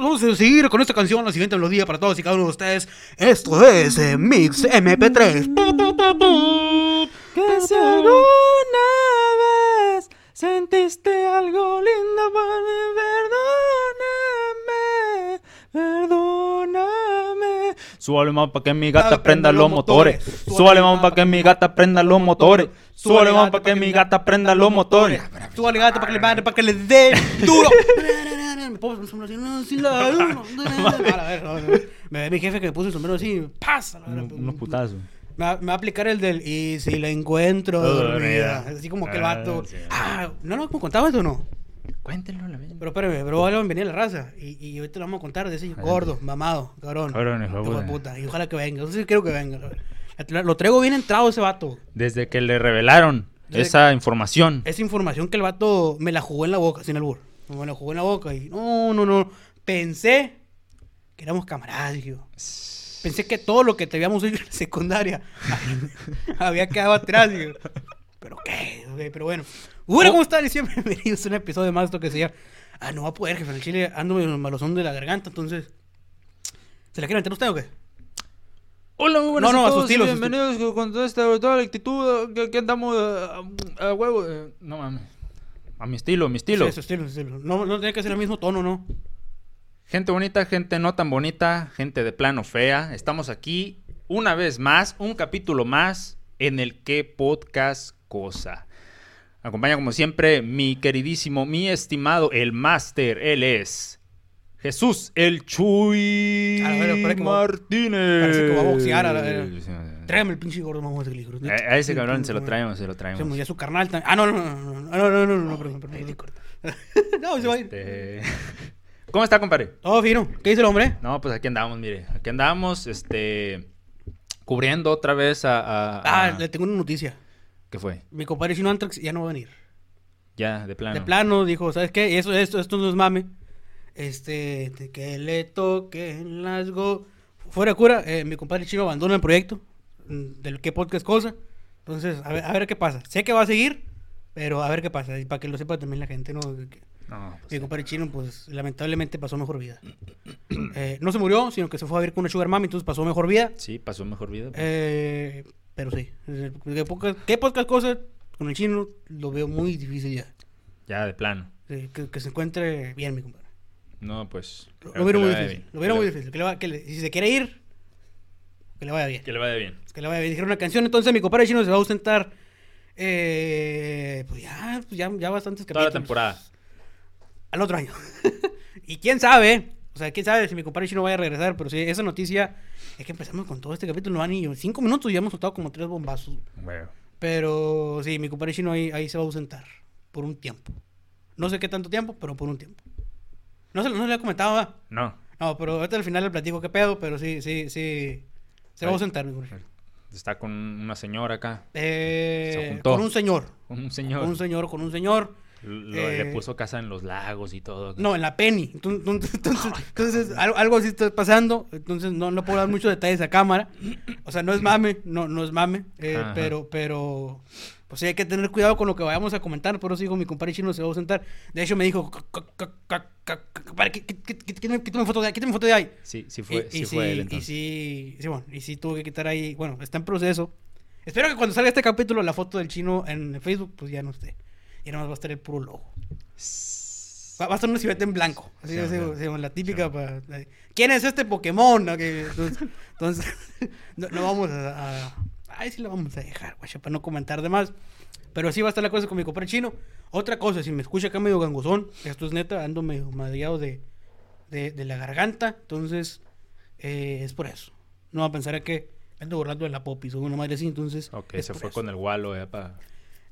Nos vamos a seguir con esta canción, la siguiente melodía para todos y cada uno de ustedes. Esto es eh, Mix MP3. Que si alguna vez sentiste algo lindo por mí, perdóname, perdóname. Súbale más pa' que mi gata prenda los motores. Súbale más pa' que mi gata prenda los motores. Súbale más pa' que mi gata prenda los motores. Tú gato para que le para que le dé duro. Me pongo el sombrero así, no, sí, la- no, no, no. Me ve mi jefe que me puso el sombrero así, pasa. Unos unos putazos. Me va, me va a aplicar el del y si la encuentro dormida. Así como que el vato. Ah, sí. Ah, no, no, ¿cómo contabas o no? Cuéntenlo la vez. Pero espérame, pero ahora venía la raza. Y, y ahorita lo vamos a contar de ese gordo, mamado, cabrón. Cabrón, hijo de puta. Y ojalá que venga. Entonces quiero que venga. Lo- Lo traigo bien entrado ese vato. Desde que le revelaron Desde esa información. Esa información que el vato me la jugó en la boca, sin albur. Me la jugó en la boca y no, no, no. Pensé que éramos camaradas, yo. Pensé que todo lo que te habíamos hecho en la secundaria había quedado atrás, yo. Pero qué, ok, pero bueno. Bueno, ¿cómo están? Y siempre bienvenidos a un episodio más esto que se llama. Ah, no va a poder, jefe. En el chile ando medio malozón de la garganta, entonces. ¿Se la quieren meter usted o qué? Hola, muy buenas No, no, a todos bienvenidos con toda esta toda la actitud que, que andamos a, a- a huevo. eh, No mames. A mi estilo, mi estilo. Sí, su estilo, su estilo. No, no tiene que ser el mismo tono, ¿no? Gente bonita, gente no tan bonita, gente de plano fea. Estamos aquí una vez más, un capítulo más en el que podcast cosa. Acompaña como siempre mi queridísimo, mi estimado, el máster. Él es Jesús el Chuy A parece Martínez. parece que va a boxear a la Tráeme el pinche gordo mamón del libro. A, ese cabrón se lo traemos, se lo traemos. Y a su carnal también. Ah, no, no, no, no, no, no, no, perdón, perdón. No, se va a ir. ¿Cómo está, compadre? Todo fino. ¿Qué dice el hombre? No, pues aquí andamos, mire. Aquí andamos, este. Cubriendo otra vez a. a, a... Ah, le tengo una noticia. ¿Qué fue? Mi compadre Chino Antrax ya no va a venir. Ya, de plano. De plano, dijo, ¿sabes qué? Eso, esto, esto no es mame. Este, que le toquen las go. Fuera de cura, eh, mi compadre Chino abandona el proyecto del que podcast cosa. Entonces, a ver, a ver qué pasa. Sé que va a seguir, pero a ver qué pasa. Y para que lo sepa también la gente, ¿no? Que- No, pues, Mi compadre chino, pues lamentablemente pasó mejor vida. Eh, no se murió, sino que se fue a vivir con una sugar mami, entonces pasó mejor vida. Sí, pasó mejor vida. Eh, pero sí, ¿qué pocas, qué pocas cosas con el chino lo veo muy difícil ya. Ya, de plano. Sí, que, que se encuentre bien, mi compadre. No, pues. Lo, veo muy difícil. Lo veo muy difícil. Que le va- que le- si se quiere ir, que le vaya bien. Que le vaya bien. Que le vaya bien. Dijeron una canción, entonces mi compadre chino se va a ausentar. Eh, pues ya, pues ya, ya bastantes Toda la capítulos. temporada. al otro año. y quién sabe, o sea, quién sabe si mi compadre chino vaya a regresar, pero sí, esa noticia es que empezamos con todo este capítulo, no van ni cinco minutos y ya hemos soltado como tres bombazos. Bueno. Pero sí, mi compadre chino ahí, ahí se va a ausentar por un tiempo. No sé qué tanto tiempo, pero por un tiempo. No se, lo- no se le he comentado. No. No, pero ahorita al final le platico qué pedo, pero sí, sí, sí. Se va a Ahí. ausentar, mi. Está con una señora acá. Eh, Se juntó. con un señor. Con un señor. Con un señor, con un señor. Lo- Eh, Le puso casa en los lagos y todo. No, en la Penny. Entonces, entonces, entonces, algo, algo así está pasando. Entonces no, no puedo dar muchos detalles a cámara. O sea, no es mame, no, no es mame. eh, pero, pero, pues sí hay que tener cuidado con lo que vayamos a comentar. Por eso digo, mi compadre chino se va a sentar. De hecho, me dijo, "Ca- ca- ca- ca- ca- ca- compadre, quí- quí- quí- quítame foto de ahí, quítame foto de ahí. Sí, sí fue, y, sí y fue él sí, y entonces. sí, sí, bueno, y sí tuve que quitar ahí, bueno, está en proceso. Espero que cuando salga este capítulo, la foto del chino en Facebook, pues ya no esté. Y nada más va a estar el puro logo. Va, va a estar una silueta en blanco. Así, Sí, así, sí. así, la típica. para- ¿Quién es este Pokémon? Entonces, entonces, no, no vamos a, a- Ay, sí lo vamos a dejar, guacha, para no comentar de más. Pero así va a estar la cosa con mi compadre chino. Otra cosa, si me escucha acá medio gangosón, esto es neta, ando medio madreado de, de, de la garganta. Entonces, eh, es por eso. No va a pensar que ando borrando de la popis o una madre así, entonces. Ok, se fue eso. con el gualo, eh, pa...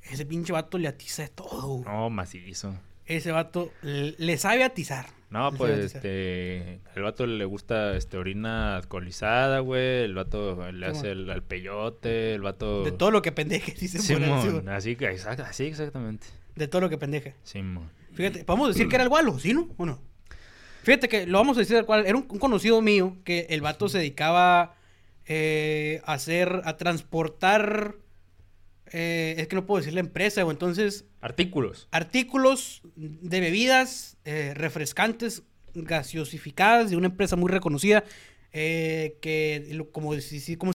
Ese pinche vato le atiza de todo. No, macizo. Ese vato le sabe atizar. No, Le pues, este, el vato le gusta, este, orina alcoholizada, güey, el vato le hace el, al peyote, el vato... De todo lo que pendeje, puede Simón, así, que- exact- así exactamente. De todo lo que pendeje. Simón. Fíjate, podemos decir que era el gualo, ¿sí, no? ¿O no? Fíjate que lo vamos a decir cual. Era un, un conocido mío que el vato se dedicaba eh, a hacer, a transportar. Eh, es que no puedo decir la empresa, o entonces Artículos. artículos de bebidas eh, refrescantes, gaseosificadas de una empresa muy reconocida. eh, que, como, si- si- como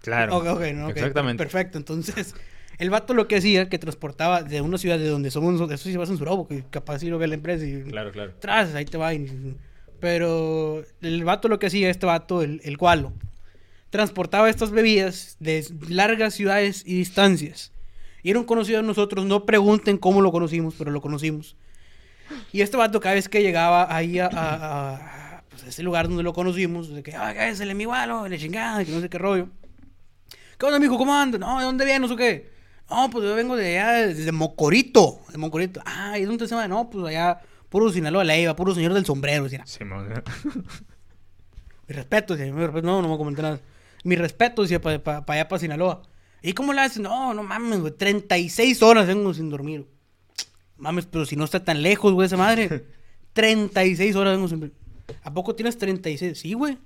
Claro. Ok, ok, no, ok, Exactamente. Perfecto. Entonces, el vato lo que hacía, que transportaba de una ciudad de donde somos eso sí vas en Surobo, que capaz sí lo ve la empresa y Claro, claro. tras, ahí te va. y- pero el vato lo que hacía, este vato, el, el gualo, transportaba estas bebidas de largas ciudades y distancias. Y era un conocido de nosotros, no pregunten cómo lo conocimos, pero lo conocimos. Y este vato cada vez que llegaba ahí a, a- a, pues, a ese lugar donde lo conocimos, de que, ese es mi gualo, le chingada, que no sé qué rollo. ¿Qué onda, mijo? ¿Cómo andas? No, ¿de dónde vienes o qué? No, pues yo vengo de allá, desde Mocorito, de Mocorito. Ah, ¿y dónde se va? No, pues allá, puro Sinaloa, la iba, puro señor del sombrero, decía. Simón. Mi respeto, decía, mi respeto, no, no me comenté nada. Mi respeto, decía, para allá, para Sinaloa. ¿Y cómo le haces? No, no mames, güey, 36 horas vengo sin dormir. Mames, pero si no está tan lejos, güey, esa madre. 36 horas vengo sin dormir. ¿A poco tienes 36? Sí, güey.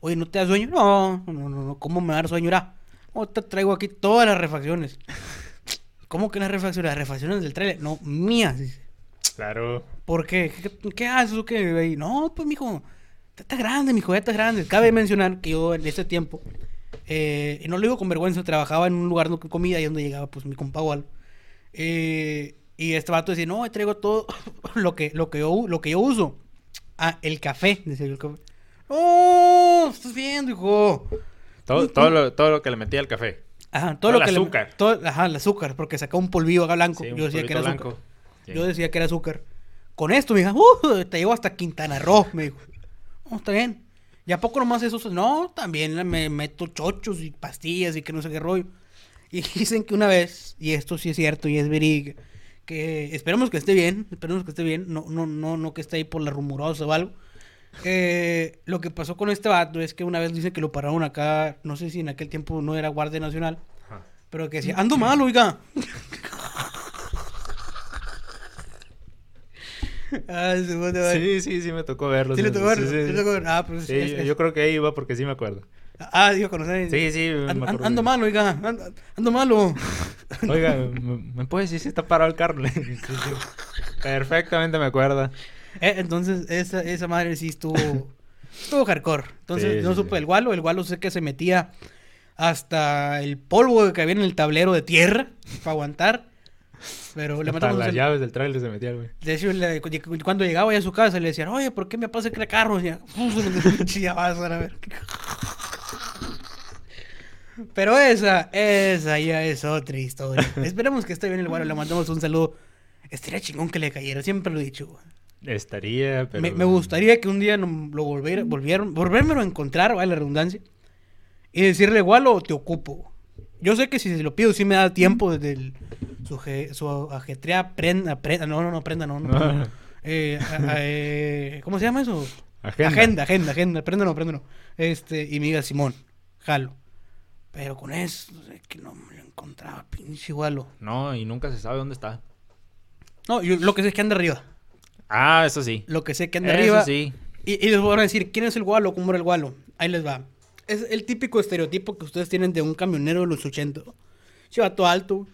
Oye, ¿no te da sueño? No, no, no, no, ¿cómo me va a dar sueño? Mira, oh, te traigo aquí todas las refacciones. ¿Cómo que las refacciones? Las refacciones del trailer. No, mías, dice. Claro. ¿Por qué? ¿Qué, qué haces o qué? No, pues, mijo, está grande, mijo, ya está grande. Cabe mencionar que yo en ese tiempo, eh, y no lo digo con vergüenza, trabajaba en un lugar de comida y donde llegaba, pues, mi compa Wal. Eh, y este vato decía, no, traigo todo lo que, lo que, yo, lo que yo uso. Ah, el café, decía yo, el café. No, estás viendo, hijo. Todo, todo, lo, todo lo que le metía al café. Ajá, todo Todo lo el que le- azúcar. todo- ajá, el azúcar, porque sacaba un polvillo acá blanco. Sí, yo decía que era azúcar. Sí. Yo decía que era azúcar. Con esto, mija, uh, te llevo hasta Quintana Roo, me dijo. No, está bien. ¿Y a poco nomás eso? No, también me meto chochos y pastillas y que no sé qué rollo. Y dicen que una vez, y esto sí es cierto y es verídico, que esperemos que esté bien, esperemos que esté bien, no, no, no, no que esté ahí por la rumorosa o algo. Eh, lo que pasó con este vato es que una vez dicen que lo pararon acá, no sé si en aquel tiempo no era Guardia Nacional, Ajá. pero que decía, ando mal, oiga. ah. Sí, sí, sí me tocó verlo. Sí le tocó ver, Sí, sí. sí le tocó ver. Ah, pues Sí, es- es- yo creo que ahí iba porque sí me acuerdo. Ah, digo, conocer. Sí, sí, me acuerdo. ando mal, oiga. Ando, ando malo. Oiga, ¿me, me puedes decir si está parado el carro? Perfectamente me acuerdo. Eh, entonces, esa, esa madre sí estuvo. estuvo hardcore. Entonces, sí, supe el gualo. El gualo sé que se metía hasta el polvo que había en el tablero de tierra para aguantar. Pero le mandamos las llaves del trailer se metía, güey. De hecho, le- cu- cuando llegaba ya a su casa, le decían, oye, ¿por qué me pasa que era carro? Y ya, "Uf, ya vas a ver. Pero esa, esa ya es otra historia. Esperemos que esté bien el guaro, le mandamos un saludo. Estaría chingón que le cayera, siempre lo he dicho. güey. Estaría, pero... Me, me gustaría que un día lo volviera, volvieran, volvérmelo a encontrar, vale la redundancia, y decirle, Gualo, te ocupo. Yo sé que si se lo pido, sí me da tiempo desde el, su, su ajetrea prenda, prenda, no, no, no, prenda, no, no. No. Eh, a- eh, ¿Cómo se llama eso? Agenda. agenda, agenda, agenda, prenda, no, prenda, no. Este, y me diga, Simón, jalo. Pero con eso, es que no me lo encontraba, pinche Gualo. No, y nunca se sabe dónde está. No, yo lo que sé es que anda arriba. Ah, eso sí. Lo que sé que anda Eso arriba. sí. Y, y les voy a decir, ¿quién es el gualo? ¿Cómo era el gualo? Ahí les va. Es el típico estereotipo que ustedes tienen de un camionero de los 80. Chivato alto.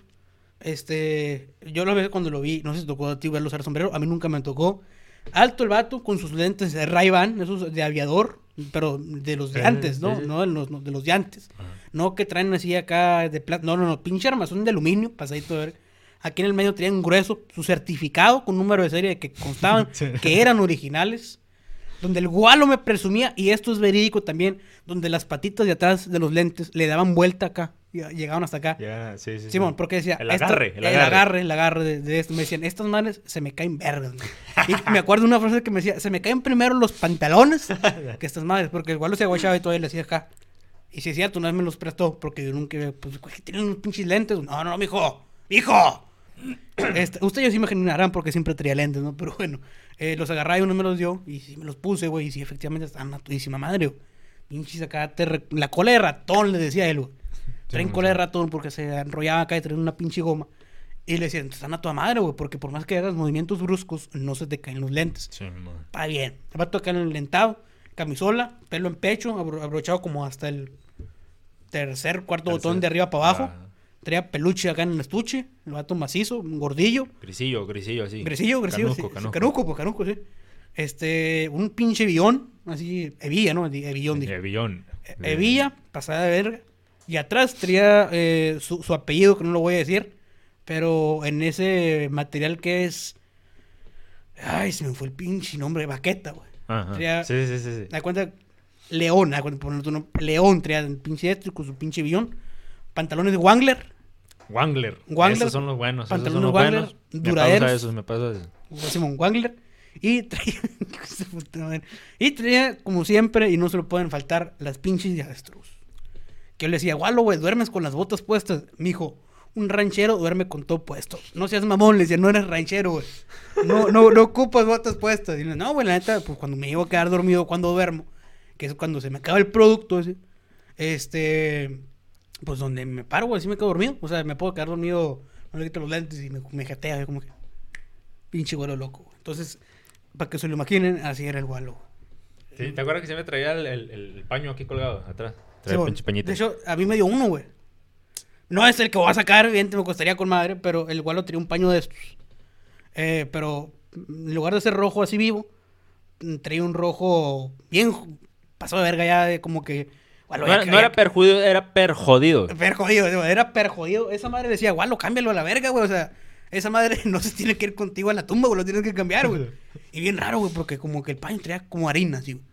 Este, yo lo veo cuando lo vi, no sé si tocó a ti verlo usar sombrero, a mí nunca me tocó. Alto el vato con sus lentes de Ray-Ban, esos de aviador, pero de los de antes, ¿no? sí, sí. No de los, no, de los de antes. Ajá. No que traen así acá de plata. No, no, no. Pinche armazón de aluminio, pasadito de ver. Aquí en el medio tenían grueso su certificado con número de serie que constaban Sí. que eran originales. Donde el gualo me presumía, y esto es verídico también, donde las patitas de atrás de los lentes le daban vuelta acá y llegaban hasta acá. Ya, sí, sí. sí. Simón, porque decía. El "Esta- agarre, el el agarre. agarre, el agarre de, de esto. Me decían, estas madres se me caen vergas. güey". Y me acuerdo de una frase que me decía, se me caen primero los pantalones que estas madres, porque el gualo se agachaba y todavía le hacía acá. Y si es cierto, una vez me los prestó, porque yo nunca, pues, tienen unos pinches lentes. No, no, no, mijo, mijo. Este, ustedes sí me imaginarán porque siempre traía lentes, ¿no? Pero bueno, eh, los agarré y uno me los dio y sí me los puse, güey. Y sí, efectivamente estaban a madre, güey. Pinches acá, te re- la cola de ratón, le decía él, güey. Traen Sí, cola de ratón porque se enrollaba acá y traían una pinche goma. Y le decían, están a tu madre, güey, porque por más que hagas movimientos bruscos, no se te caen los lentes. Sí. Está bien. El vato acá en el lentado, camisola, pelo en pecho, abro- abrochado como hasta el tercer, cuarto Tercer. botón de arriba para abajo. Ah. Traía peluche acá en el estuche, el vato macizo, un gordillo. Grisillo, grisillo, así. Gresillo, gresillo, Canuco, sí. canuco. Canuco, pues canuco, sí. Este, un pinche billón, así, hebilla, ¿no? Hebillón, dije. Hebillón. E- Hebilla, pasada de verga. Y atrás traía eh, su, su apellido, que no lo voy a decir. Pero en ese material que es. Ay, se me fue el pinche nombre, baqueta, güey. Ajá. Sí, sí, sí. sí. Da cuenta, León, da cuenta, por tu nombre, León traía el pinche este con su pinche billón. Pantalones de Wangler, Wangler. Wangler, Esos son los buenos. Esos son pantalones los Wangler, buenos. Me duraderos. pausa esos, me pausa esos. Simón Wangler. Y traía. Y traía, como siempre, y no se lo pueden faltar, las pinches de avestruz. Que yo le decía, Gualo, güey, duermes con las botas puestas. Mijo, un ranchero duerme con todo puesto. No seas mamón, le decía, no eres ranchero, güey. No, no, no ocupas botas puestas. Y le, no, güey, la neta, pues cuando me llevo a quedar dormido, cuando duermo, que es cuando se me acaba el producto, ese, este, pues donde me paro, güey, así me quedo dormido. O sea, me puedo quedar dormido, no le quito los lentes y me, me jatea, como que, pinche güero loco, güey. Entonces, para que se lo imaginen, así era el gualo. Sí, ¿te acuerdas que siempre traía el, el- el paño aquí colgado atrás? Pinche. De hecho, a mí me dio uno, güey. No es el que voy a sacar, evidentemente me costaría con madre, pero el gualo tenía un paño de estos. Eh, pero en lugar de ser rojo así vivo, mm, traía un rojo bien pasado de verga ya, de como que... no era, no era perjodido, era perjodido. Perjodido, era perjodido. Esa madre decía, gualo, cámbialo a la verga, güey. O sea, esa madre no se tiene que ir contigo a la tumba, güey. Lo tienes que cambiar, güey. Y bien raro, güey, porque como que el paño traía como harina, así, güey.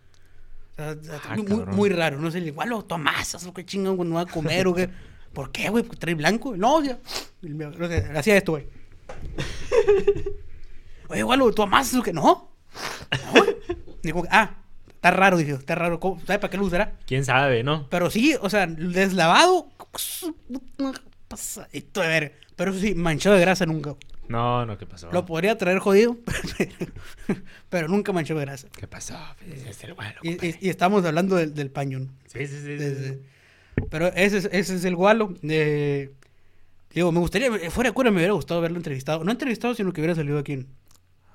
O sea, o Ah, muy, raro. No sé, gualo, tomás, o qué chingón, no va a comer o qué. ¿Por qué, güey? Porque trae blanco. No, ya. No sé, hacía esto, güey. Oye, gualo, ¿tú amas eso que no? No. Digo, ah, está raro, dije, está raro. ¿Cómo? ¿Sabe para qué lo usará? ¿Quién sabe, no? Pero sí, o sea, deslavado. Pasadito de ver. Pero eso sí, manchado de grasa nunca. No, no, ¿qué pasó? Lo podría traer jodido, pero nunca manchado de grasa. ¿Qué pasó? Pues, es el gualo, Y, y- y estamos hablando del, del paño. ¿no? Sí, sí, sí. sí. Pero ese es, ese es el gualo. Eh, digo, me gustaría, fuera de cura, me hubiera gustado verlo entrevistado. No entrevistado, sino que hubiera salido aquí en,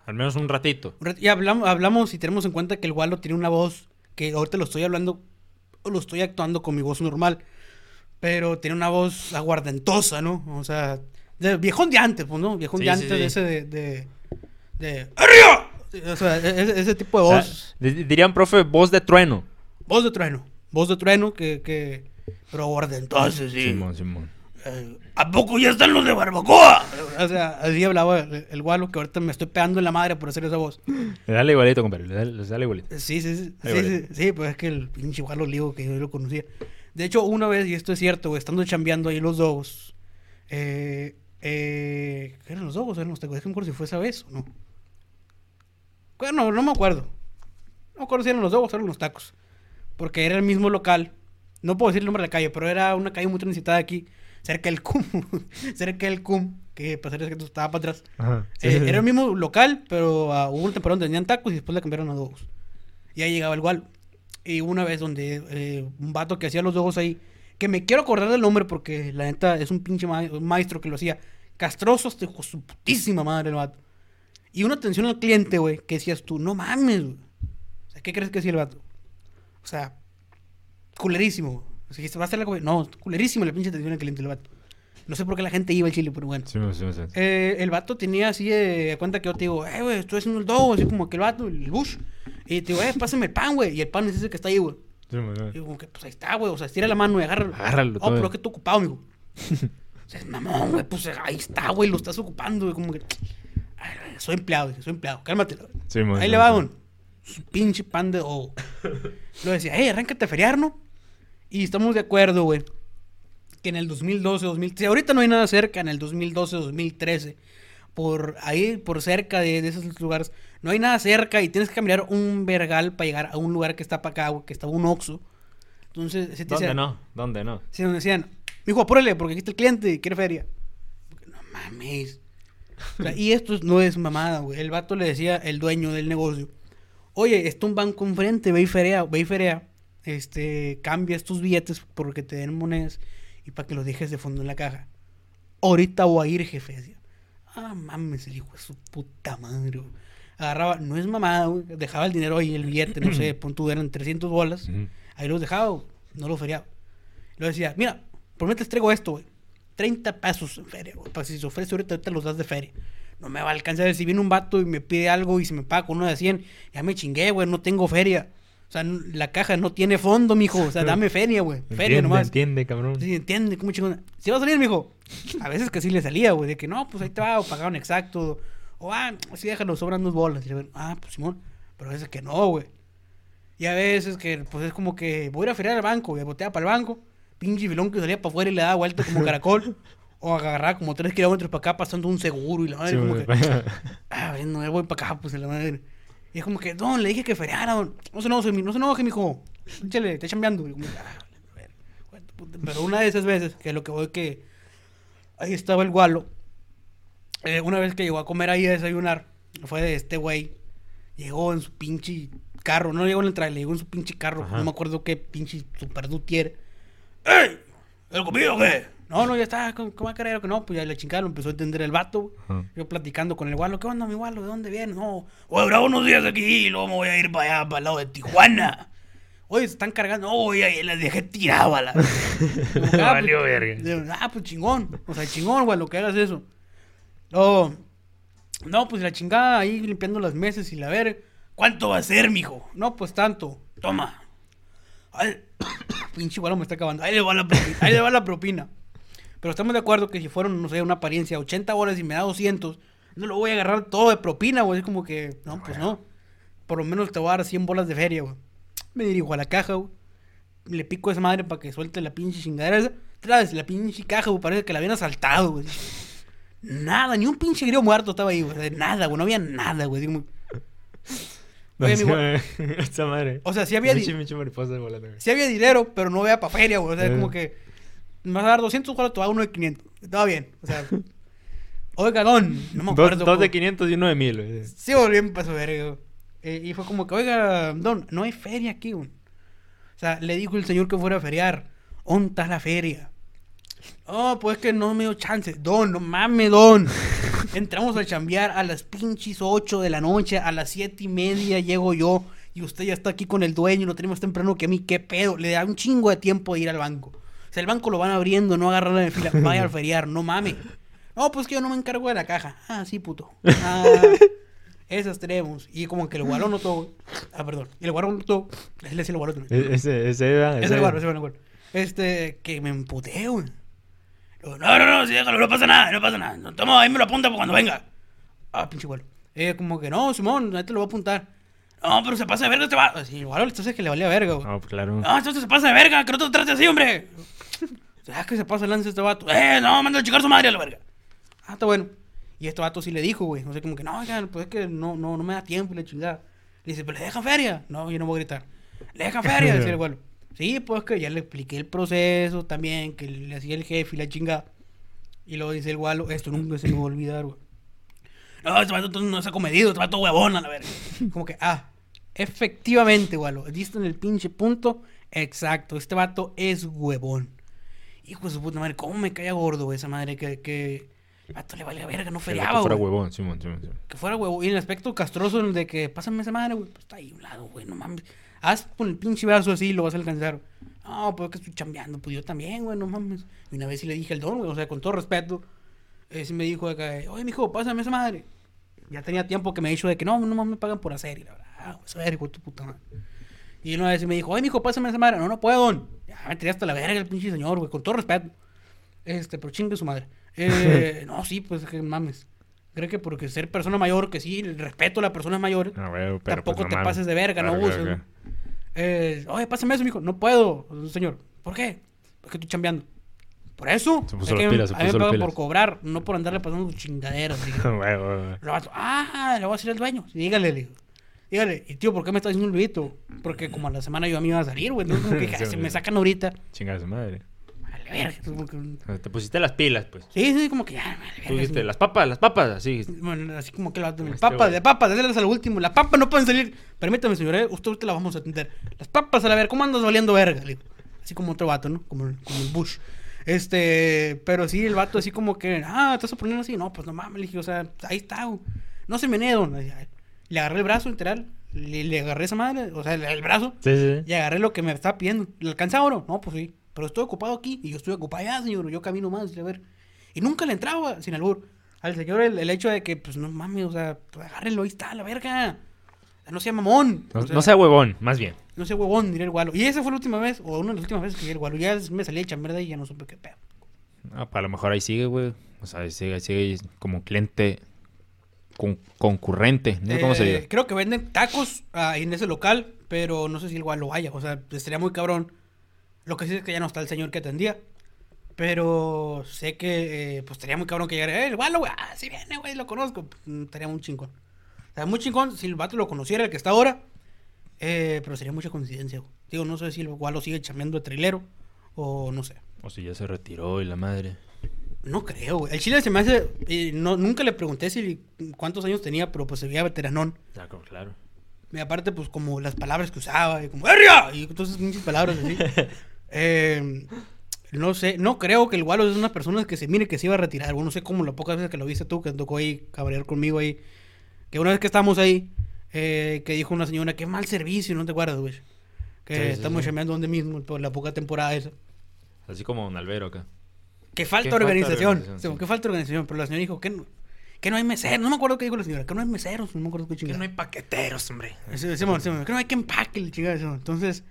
Al menos un ratito. Y hablamos, hablamos y tenemos en cuenta que el Gualo tiene una voz que ahorita lo estoy hablando, lo estoy actuando con mi voz normal, pero tiene una voz aguardentosa, ¿no? O sea, de viejón de antes, pues, ¿no? Viejón Sí, de sí, antes, de ese de, de, de ¡Arriba! O sea, e- ese, ese tipo de O voz, sea, di- dirían, profe, voz de trueno. voz de trueno, voz de trueno que, que pero aguardentosa, sí. Simón, Simón. Eh, ¿A poco ya están los de barbacoa? O sea, así hablaba el, el Gualo, que ahorita me estoy pegando en la madre por hacer esa voz. Le dale igualito, compadre. Le dale, le dale igualito. Sí, sí, sí. Sí, sí, sí, pues es que el pinche Gualo Ligo que yo lo conocía. De hecho, una vez, y esto es cierto, güey, estando chambeando ahí los dogos. Eh, eh, ¿Qué eran los dogos? ¿Eran los tacos? Es que no me acuerdo si fue esa vez o no. Bueno, no me acuerdo. No me acuerdo si eran los dogos o eran los tacos. Porque era el mismo local. No puedo decir el nombre de la calle, pero era una calle muy transitada aquí, cerca del CUM. cerca del CUM, que pasaría que estaba para atrás. Ajá. Eh, Era el mismo local, pero ah, hubo un temporada donde tenían tacos y después le cambiaron a dogos. Y ahí llegaba el gual. Y una vez donde eh, un vato que hacía los dogos ahí, que me quiero acordar del nombre porque la neta es un pinche ma- maestro que lo hacía. Castroso, este de su putísima madre el vato. Y una atención al cliente, güey, que decías tú, no mames, güey. O sea, ¿qué crees que hacía el vato? O sea, culerísimo. güey. O sea, va a hacer la. No, culerísimo la pinche atención al cliente el vato. No sé por qué la gente iba al chile, pero bueno. Simón, Simón, Simón. Eh, el vato tenía así de cuenta que yo te digo, eh, güey, estoy haciendo el dogo, así como que el vato, el bush. Y te digo, eh, pásame el pan, güey. Y el pan es ese que está ahí, güey. Y digo, como que, pues ahí está, güey. O sea, estira la mano y agárralo. Agárralo Oh, pero es que estoy ocupado, amigo. o sea, mamón, güey, pues ahí está, güey, lo estás ocupando, güey. Como que, ay, soy empleado, dije, soy empleado, cálmate. Simón, Ahí le va, güey. Su pinche pan de dogo. Lo decía, hey, arráncate a feriar, ¿no? Y estamos de acuerdo, güey. Que en el 2012, 2013, ahorita no hay nada cerca, en el 2012, 2013, por ahí, por cerca de, de esos lugares, no hay nada cerca y tienes que caminar un vergal para llegar a un lugar que está para acá, que está un Oxxo. Entonces, se te ¿Dónde decían, no? ¿Dónde no? Sí, donde decían, mijo, apúrale, porque aquí está el cliente y quiere feria. Porque, no mames. O sea, y esto no es mamada, güey. El vato le decía, el dueño del negocio, oye, está un banco enfrente, ve y ferea, ve y ferea. Este, cambia estos billetes porque te den monedas y para que los dejes de fondo en la caja. Ahorita voy a ir, jefe. Ah, mames, el hijo de su puta madre, güey. Agarraba, no es mamada, güey. Dejaba el dinero ahí, el billete, no sé, pon tú, eran 300 bolas. Ahí los dejaba, güey, no los feriaba. Lo decía, mira, por mí te traigo esto, güey. 30 pesos en feria, güey. Para si se ofrece ahorita, ahorita los das de feria. No me va a alcanzar. Si viene un vato y me pide algo y se me paga con uno de 100, ya me chingué, güey, no tengo feria. O sea, la caja no tiene fondo, mijo. O sea, dame feria, güey. Feria Entiende, nomás. entiende, cabrón. Sí, entiende, cómo chingón. Si va a salir, mijo. A veces que sí le salía, güey, de que no, pues ahí te va, o pagaron exacto. O ah, sí, déjalo, sobran dos bolas. Y ah, pues Simón. Pero a veces que no, güey. Y a veces que, pues es como que voy a ir a feriar al banco, y botea para el banco. Pinche filón que salía para afuera y le daba vuelta como caracol. o agarraba como tres kilómetros para acá pasando un seguro y la madre, Sí, como güey. que, ah, bueno, voy para acá, pues la madre. Y es como que, don, le dije que feriara, don. No se enoje, no se enoje, mijo. Échale, está chambeando. Como, ah. Pero una de esas veces, que lo que voy que ahí estaba el gualo. eh, una vez que llegó a comer ahí a desayunar, fue de este güey. Llegó en su pinche carro, no llegó en el trailer, llegó en su pinche carro. Ajá. No me acuerdo qué pinche super dutier. ¡Ey! ¿El comido qué? No, no, ya está, ¿cómo va a querer que no? Pues ya le chingaron, empezó a entender el vato. Yo platicando con el gualo, ¿qué onda, mi gualo? ¿De dónde vienes? No, voy a durar unos días aquí y luego me voy a ir para allá, para el lado de Tijuana. Oye, se están cargando. No, oye, ahí las dejé tiradas, a la. Como que, ah, Valió pues, verga. de- Ah, pues chingón. O sea, chingón, güey, lo que hagas eso. Luego, no, pues la chingada ahí limpiando las mesas y la ver. ¿Cuánto va a ser, mijo? No, pues tanto. Toma. Ay, pinche gualo me está acabando. Ahí le va la propina. Ahí le va la propina. Pero estamos de acuerdo que si fueron, no sé, una apariencia, 80 horas y me da 200, no lo voy a agarrar todo de propina, güey. Es como que, no, pues no. Por lo menos te voy a dar 100 bolas de feria, güey. Me dirijo a la caja, güey. Le pico a esa madre para que suelte la pinche chingadera esa. Traes la pinche caja, güey. Parece que la habían asaltado, güey. Nada, ni un pinche grillo muerto estaba ahí, güey. Nada, güey. No había nada, güey. Digo, Oye, mi guay. Esa madre. O sea, sí había, mariposa volando, güey. sí había dinero, pero no había para feria, güey. O sea, Eh. como que me vas a dar 200, ¿cuál te va uno de 500? Estaba bien. O sea, oiga, don, no me acuerdo. dos de güey. 500 y uno de 1000, güey. Sí, volví en paso verga. Eh, y fue como que, oiga, don, no hay feria aquí, güey. O sea, le dijo el señor que fuera a feriar. ¿Dónde está la feria? Oh, pues que no me dio chance. Don, no mames, don. Entramos a chambear a las pinches 8 de la noche, a las siete y media llego yo. Y usted ya está aquí con el dueño, lo tenemos temprano que a mí, ¿qué pedo? Le da un chingo de tiempo de ir al banco. Sea, el banco lo van abriendo, no agarrarlo en fila. Vaya al feriar, no mames. No, pues que yo no me encargo de la caja. Ah, sí, puto. Ah, esas tenemos. Y como que el guarón notó. Ah, perdón. Y el guarón notó. Ese es el guarón. E- Ese, ese era. Ese es el guarón, ese es el guarón. Este, que me emputé, güey. No, no, no, sí, déjalo, no pasa nada, no pasa nada. No, Toma, ahí me lo apunta para cuando venga. Ah, pinche guarón. Eh, como que no, Simón, ahí te lo voy a apuntar. No, pero se pasa de verga este va. Sí, el guarón, entonces que le valía verga, güey. No, pues claro. No, entonces se pasa de verga, que no te trate así, hombre. ¿Sabes que se pasa el lance este vato? Eh, no, manda a checar su madre a la verga. Ah, está bueno. Y este vato sí le dijo, güey. No sé, como que, no, oigan, pues es que no, no, no me da tiempo y la chingada. Le dice, pero le dejan feria. No, yo no voy a gritar. Le dejan feria, decía el güey. Sí, pues que ya le expliqué el proceso también, que le hacía el jefe y la chingada. Y luego dice el gualo, esto nunca se me va a olvidar, güey. No, este vato no se ha comedido, este vato huevón a la verga. Como que, ah, efectivamente, gualo. Diste en el pinche punto. Exacto, este vato es huevón. Hijo de su puta madre, ¿cómo me caía gordo güey, esa madre que, que... Vato le valía verga, no Que feriaba, fuera güey. huevón, Simón, Simón, Simón. Que fuera huevo. Y el aspecto castroso de que pásame esa madre, güey. Pues está ahí a un lado, güey. No mames. Haz con el pinche brazo así y lo vas a alcanzar. No, pues que estoy chambeando. Pues yo también, güey. No mames. Y una vez sí le dije al don, güey. O sea, con todo respeto. Eh, sí me dijo de que, oye, mijo, pásame esa madre. Ya tenía tiempo que me dijo de que no, no mames, me pagan por hacer. Y la verdad, ah, pues a ver, hijo de tu puta madre. Y una vez me dijo, oye, mijo, pásame esa madre. No, no puedo, don. Ya me tiré hasta la verga el pinche señor, güey. Con todo respeto. Este, pero chingue su madre. Eh, no, sí, pues que mames. Creo que porque ser persona mayor, que sí, el respeto a las personas mayores, No, güey, pero tampoco pues, te no mames. pases de verga, no Verga, uses. verga. ¿no? Eh, oye, pásame eso, mijo. No puedo, señor. ¿Por qué? Porque estoy chambeando. ¿Por eso? Se puso Es que pilas, se a mí me puso pagan por cobrar, no por andarle pasando sus chingaderas. Güey, güey, güey. El vato, ah, le voy a decir al dueño. Sí, dígale, le digo. Dígale, y tío, ¿por qué me está haciendo el bebito? Porque como a la semana yo a mí iba a salir, güey. Entonces, como que dije, Sí, "Ay, si güey. me sacan ahorita. Chinga su madre. Vale, verga. Te pusiste las pilas, pues. Sí, sí, como que ya, vale, Tú dijiste, las papas, las papas, así. Bueno, así como que la Este papas, de papas, déselas al último. Las papas no pueden salir. Permítame, señor, ¿eh? usted, usted la vamos a atender. Las papas, a la ver, ¿cómo andas valiendo verga? Le digo. Así como otro vato, ¿no? Como, el- como el Bush. Este, pero sí, el vato así como que, ah, ¿te vas a poner así? No, pues no mames, le dije, o sea, ahí está, güey. No se menee, don. Le agarré el brazo, literal. Le, le agarré esa madre, o sea, el, el brazo. Sí, sí, sí. Y agarré lo que me estaba pidiendo. ¿Le alcanzaba o no? No, pues sí. Pero estoy ocupado aquí y yo estoy ocupado allá, señor. Yo camino más, a ver. Y nunca le entraba sin albur. Al señor el, el hecho de que, pues no mames, o sea, pues agárrenlo, ahí está, la verga. No sea mamón. No, o sea, no sea huevón, más bien. no sea huevón, diría el gualo. Y esa fue la última vez, o una de las últimas veces que vi el gualo. Ya me salí de chamberda y ya no supe qué pedo. Ah, pues a lo mejor ahí sigue, güey. O sea, ahí sigue, ahí sigue como cliente con- concurrente. No sé cómo se Eh, diga. Creo que venden tacos ah, en ese local, pero no sé si el gualo vaya. O sea, estaría muy cabrón. Lo que sí es que ya no está el señor que atendía. Pero sé que, eh, pues estaría muy cabrón que llegara. Eh, el gualo, güey. Ah, sí viene, güey, lo conozco. Mm, Estaría muy chingón. O sea, muy chingón si el vato lo conociera, el que está ahora. Eh, pero sería mucha coincidencia, güey. Digo, no sé si el gualo sigue chameando de trailero o no sé. O si ya se retiró y la madre. No creo, güey. El chile se me hace. eh, no, nunca le pregunté si cuántos años tenía, pero pues se veía veteranón. Ya, claro. Y aparte, pues como las palabras que usaba, y como ¡Erria! Y entonces muchas palabras así. Eh, no sé, no creo que el Gualo es una persona que se mire que se iba a retirar. Bueno, no sé cómo, las pocas veces que lo viste tú, que te tocó ahí cabrear conmigo ahí. Que una vez que estábamos ahí, eh, que dijo una señora, qué mal servicio, ¿no te acuerdas, güey? Que Sí, sí, estamos sí. llameando donde mismo por la poca temporada esa. Así como Don Albero acá. Que falta Que falta organización. organización, Sí, sí. Que falta organización. Pero la señora dijo que no, que no hay meseros. No me acuerdo qué dijo la señora. Que no hay meseros. No me acuerdo qué chingada. paqueteros, hombre. Sí, Simón, Simón, que no hay que empaque, chingada. Entonces,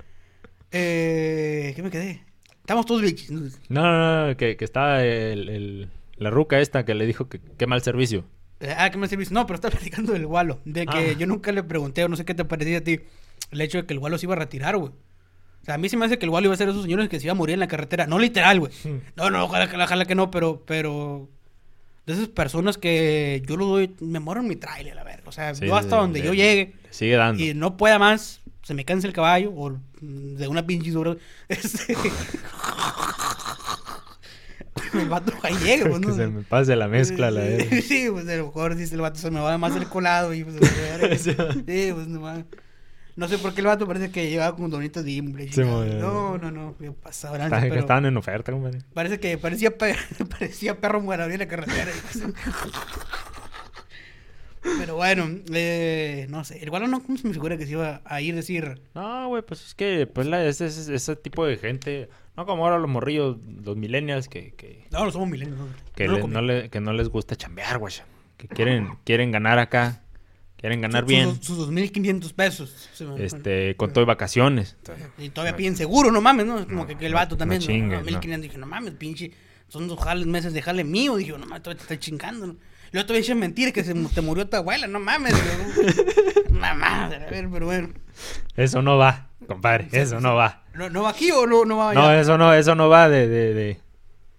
eh, ¿qué me quedé? Estamos todos bichis. ¿no? No, no, no, que, que estaba el, el- la ruca esta que le dijo que qué mal servicio. Eh, Ah, ¿qué me servicio? No, pero estaba platicando del gualo. De que Ah. yo nunca le pregunté, o no sé qué te parecía a ti, el hecho de que el gualo se iba a retirar, güey. O sea, a mí se me hace que el gualo iba a ser esos señores que se iba a morir en la carretera. No literal, güey. No, no, ojalá, ojalá, ojalá que no, pero, pero... De esas personas que yo lo doy, me muero en mi trailer, la verga. O sea, Sí, yo hasta donde yo llegue le Sigue dando. y no pueda más, se me cansa el caballo o de una pinche dura. Este... el vato ahí llega, pues, que ¿no? se me pase la mezcla, la verga. Sí, pues a lo mejor dice el vato se me va más el colado y pues. Sí. Pues no mames. No sé por qué el vato parece que llevaba con donitos de Imbre. Sí, no, no, no, me pasaba pero Estaban en oferta, compadre. parece que parecía, pe- parecía perro muerto en la carretera. pero bueno, eh, no sé, el gualo no, ¿cómo se me figura que se iba a ir a decir? No, güey, pues es que pues la, ese, ese, ese tipo de gente, no como ahora los morrillos, los millennials que, que, No, no somos no, que, no le- no le- que no les gusta chambear, güey. Que quieren, quieren ganar acá, quieren ganar Sus- bien, Sus, sus 2.500 pesos. Este, con todo y vacaciones. Y todavía piden seguro, no mames, ¿no? Como No, que, que el vato también. No, chingues, no, 1500. Dije, no mames, pinche. Son dos jales, meses de jale mío. Dije, no mames, todavía te estoy chingando. luego todavía eché mentira que se, te murió tu abuela, no mames. Mamá, a ver, pero bueno. Eso no va, compadre, eso no va. ¿No, no va aquí o no, no va allá? No, eso no, eso no va de, de, de-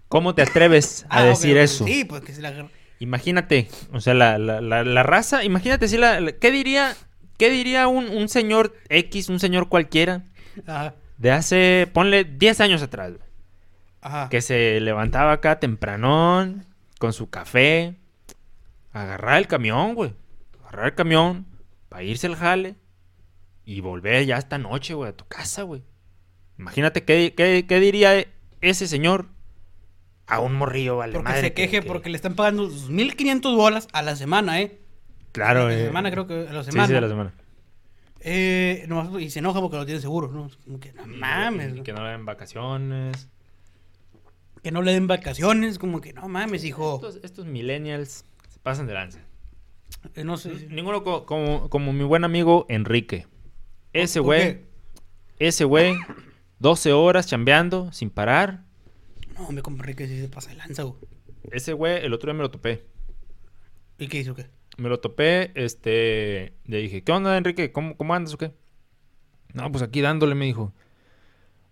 ¿Cómo te atreves a Ah, ok, decir eso? Sí, pues que se la. Imagínate, o sea, la, la, la, la raza, imagínate si la, ¿qué diría, qué diría un, un señor X, un señor cualquiera, Ajá. de hace, ponle 10 años atrás, Ajá. que se levantaba acá tempranón, con su café, agarrar el camión, güey, agarrar el camión, para irse al jale, y volver ya esta noche, güey, a tu casa, güey. Imagínate qué, qué, qué diría ese señor a un morrillo, vale Porque madre, se que- queje que- porque le están pagando 2.500 bolas a la semana, ¿eh? Claro, A la eh, semana creo que a la Sí, semana. sí, a la semana. Eh, nomás- y se enoja porque lo tiene seguro, ¿no? Como que, no mames. Que no le den vacaciones. Que no le den vacaciones, como que no mames, hijo. Estos, estos millennials se pasan de lanza. Eh, no sé. Ninguno co- como, como mi buen amigo Enrique. Ese ¿Por güey, ese güey, 12 horas chambeando sin parar. No, me compré que sí se pasa de lanza, güey. Ese güey, el otro día me lo topé. ¿Y qué hizo qué? Me lo topé, este, le dije, ¿qué onda, Enrique? ¿Cómo, cómo andas o qué? No, pues aquí dándole, me dijo.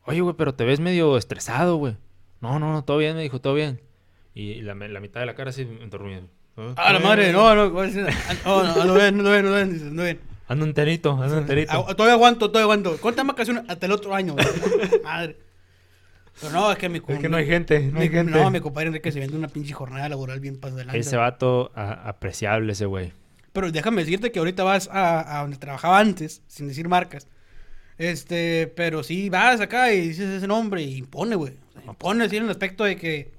Oye, güey, pero te ves medio estresado, güey. No, no, no, todo bien, me dijo, todo bien. Y la, la mitad de la cara así, dormido. Ah, la madre, no, no. Ah, no, no, no ven, no ven, no ven, no ven. Ando enterito, ando enterito. Ah, todavía aguanto, todavía aguanto. ¿Cuántas vacaciones? Hasta el otro año. güey. Madre. Pero no, es que mi Es que no hay gente, no hay mi- gente. No, mi compadre Enrique se vende una pinche jornada laboral bien pasada de lanza. Ese vato a- apreciable, ese güey. Pero déjame decirte que ahorita vas a, a donde trabajaba antes, sin decir marcas. Este, pero sí vas acá y dices ese nombre y impone, güey. Sea, impone así en el aspecto de que.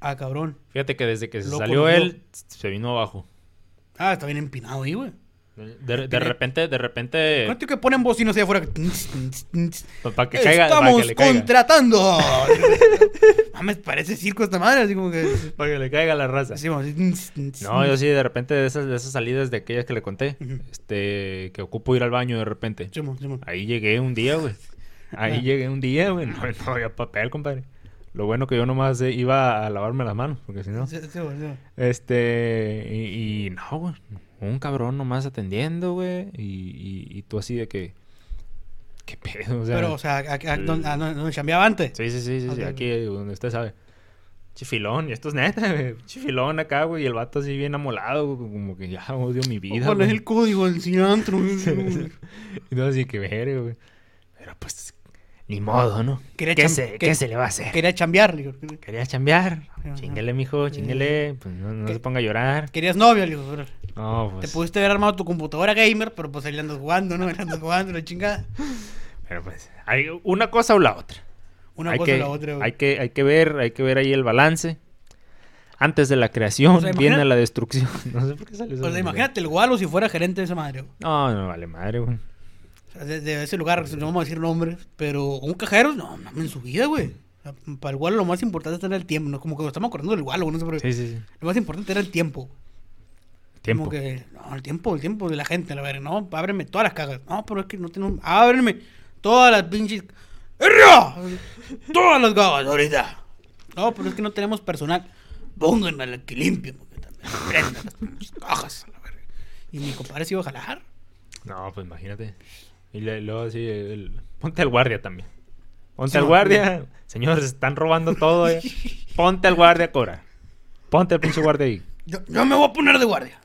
Ah, cabrón. Fíjate que desde que se Loco, salió él, se vino abajo. Ah, está bien empinado ahí, güey. De, de repente, de repente, ¿Cuánto que ponen bocinos ahí afuera? para que caiga, para Estamos que le caiga, contratando. Mames, parece circo esta madre, así como que. para que le caiga la raza. No, yo sí, de repente de esas, de esas salidas de aquellas que le conté, este, que ocupo ir al baño de repente. Ahí llegué un día, güey. Ahí Ah. llegué un día, güey. No, no había papel, compadre. Lo bueno que yo nomás eh, iba a lavarme las manos, porque si no. Sí, sí, güey, sí. Este, y, y no, güey. Un cabrón nomás atendiendo, güey. Y, y, y tú así de que. ¿Qué pedo? O sea, Pero, o sea, ¿a, a, a, dónde- a dónde- dónde chambeaba antes? sí, sí, sí, sí, sí, aquí donde usted sabe. Chifilón, y esto es neta, güey. Chifilón acá, güey. Y el vato así bien amolado, güey, como que ya odio mi vida. ¿Cuál es el código del cilantro? Y todo así que verga, güey. Pero pues, ni modo, ¿no? Quería ¿Qué, se, que- ¿Qué se le va a hacer? Quería chambear. le digo. Quería chambear. Chinguele, mijo, chinguele. Pues no, no se ponga a llorar. Querías novia, le digo. Te pues. pudiste haber armado tu computadora gamer, pero pues ahí le andas jugando, ¿no? Ahí andas jugando, la chingada. Pero pues, hay una cosa o la otra. Una hay cosa que, o la otra, güey. hay que hay que ver, hay que ver ahí el balance. Antes de la creación O sea, viene la destrucción. No sé por qué salió eso. O sea, imagínate el gualo si fuera gerente de esa madre, güey. No, no vale madre, güey. O sea, de, de ese lugar, no vamos a decir nombres, pero un cajero, no, mames, en su vida, güey. Para el gualo lo más importante tener el tiempo, ¿no? Como que nos estamos acordando del gualo, güey, no sé por qué. Sí, sí, sí. Lo más importante era el tiempo. Tiempo. Como que, no, el tiempo, el tiempo de la gente, la verdad, no, ábreme todas las cagas. No, pero es que no tengo, ábreme todas las pinches. Todas las cagas ahorita. No, pero es que no tenemos personal. Pónganla a la que limpie, porque también prendan las cajas, la verga. Y mi compadre se iba a jalar. No, pues imagínate. Y le- luego así, el... ponte al guardia también. Ponte Sí, al no, guardia. Señores, están robando todo. eh. Ponte al guardia a cobrar. Ponte al pinche guardia ahí. Yo, yo me voy a poner de guardia.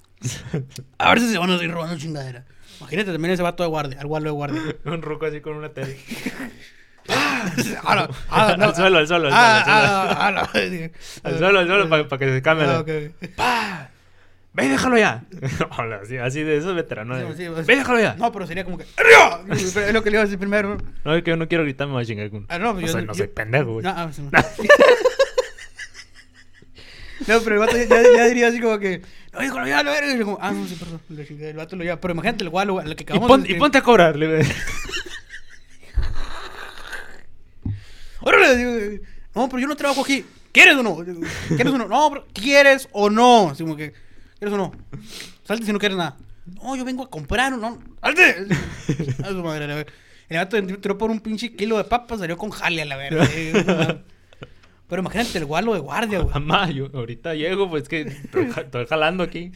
A ver si se van a seguir robando chingadera. Imagínate también ese vato de guardia, al guardo de guardia. Un ruco así con una tele. Ah, no, ah, no, al suelo, al suelo, al suelo. ah, al suelo. no. Al suelo, al suelo, para que se cambie. Ah. ¡Ve, déjalo ya! Hola, así, así de esos veteranos. Sí, de, sí, pues- ¡Ve, déjalo ya! No, pero sería como que. ¡Arriba! Es lo que le iba a decir primero. No, es que yo no quiero gritar, me voy a chingar con... Ah, no, pues no yo- soy, no yo- soy pendejo, güey. No, ah, sí, no. No, pero el vato ya, ya diría así como que. No, híjole, ya, lo verga. Y yo como, ah, no, sí, perdón. El vato lo ya. Pero imagínate el gualo, el que y, acabamos pon- de y ponte a cobrar. le- Órale, no, pero yo no trabajo aquí. ¿Quieres o no? ¿Quieres o no? No, pero ¿quieres o no? Así como que, ¿quieres o no? Salte si no quieres nada. No, yo vengo a comprar, no. ¡Salte! A su madre, la verga. El vato entró por un pinche kilo de papas, salió con jale a la verga. Pero imagínate el gualo de guardia, güey. Mamá, yo ahorita llego, pues que estoy, ja- estoy jalando aquí.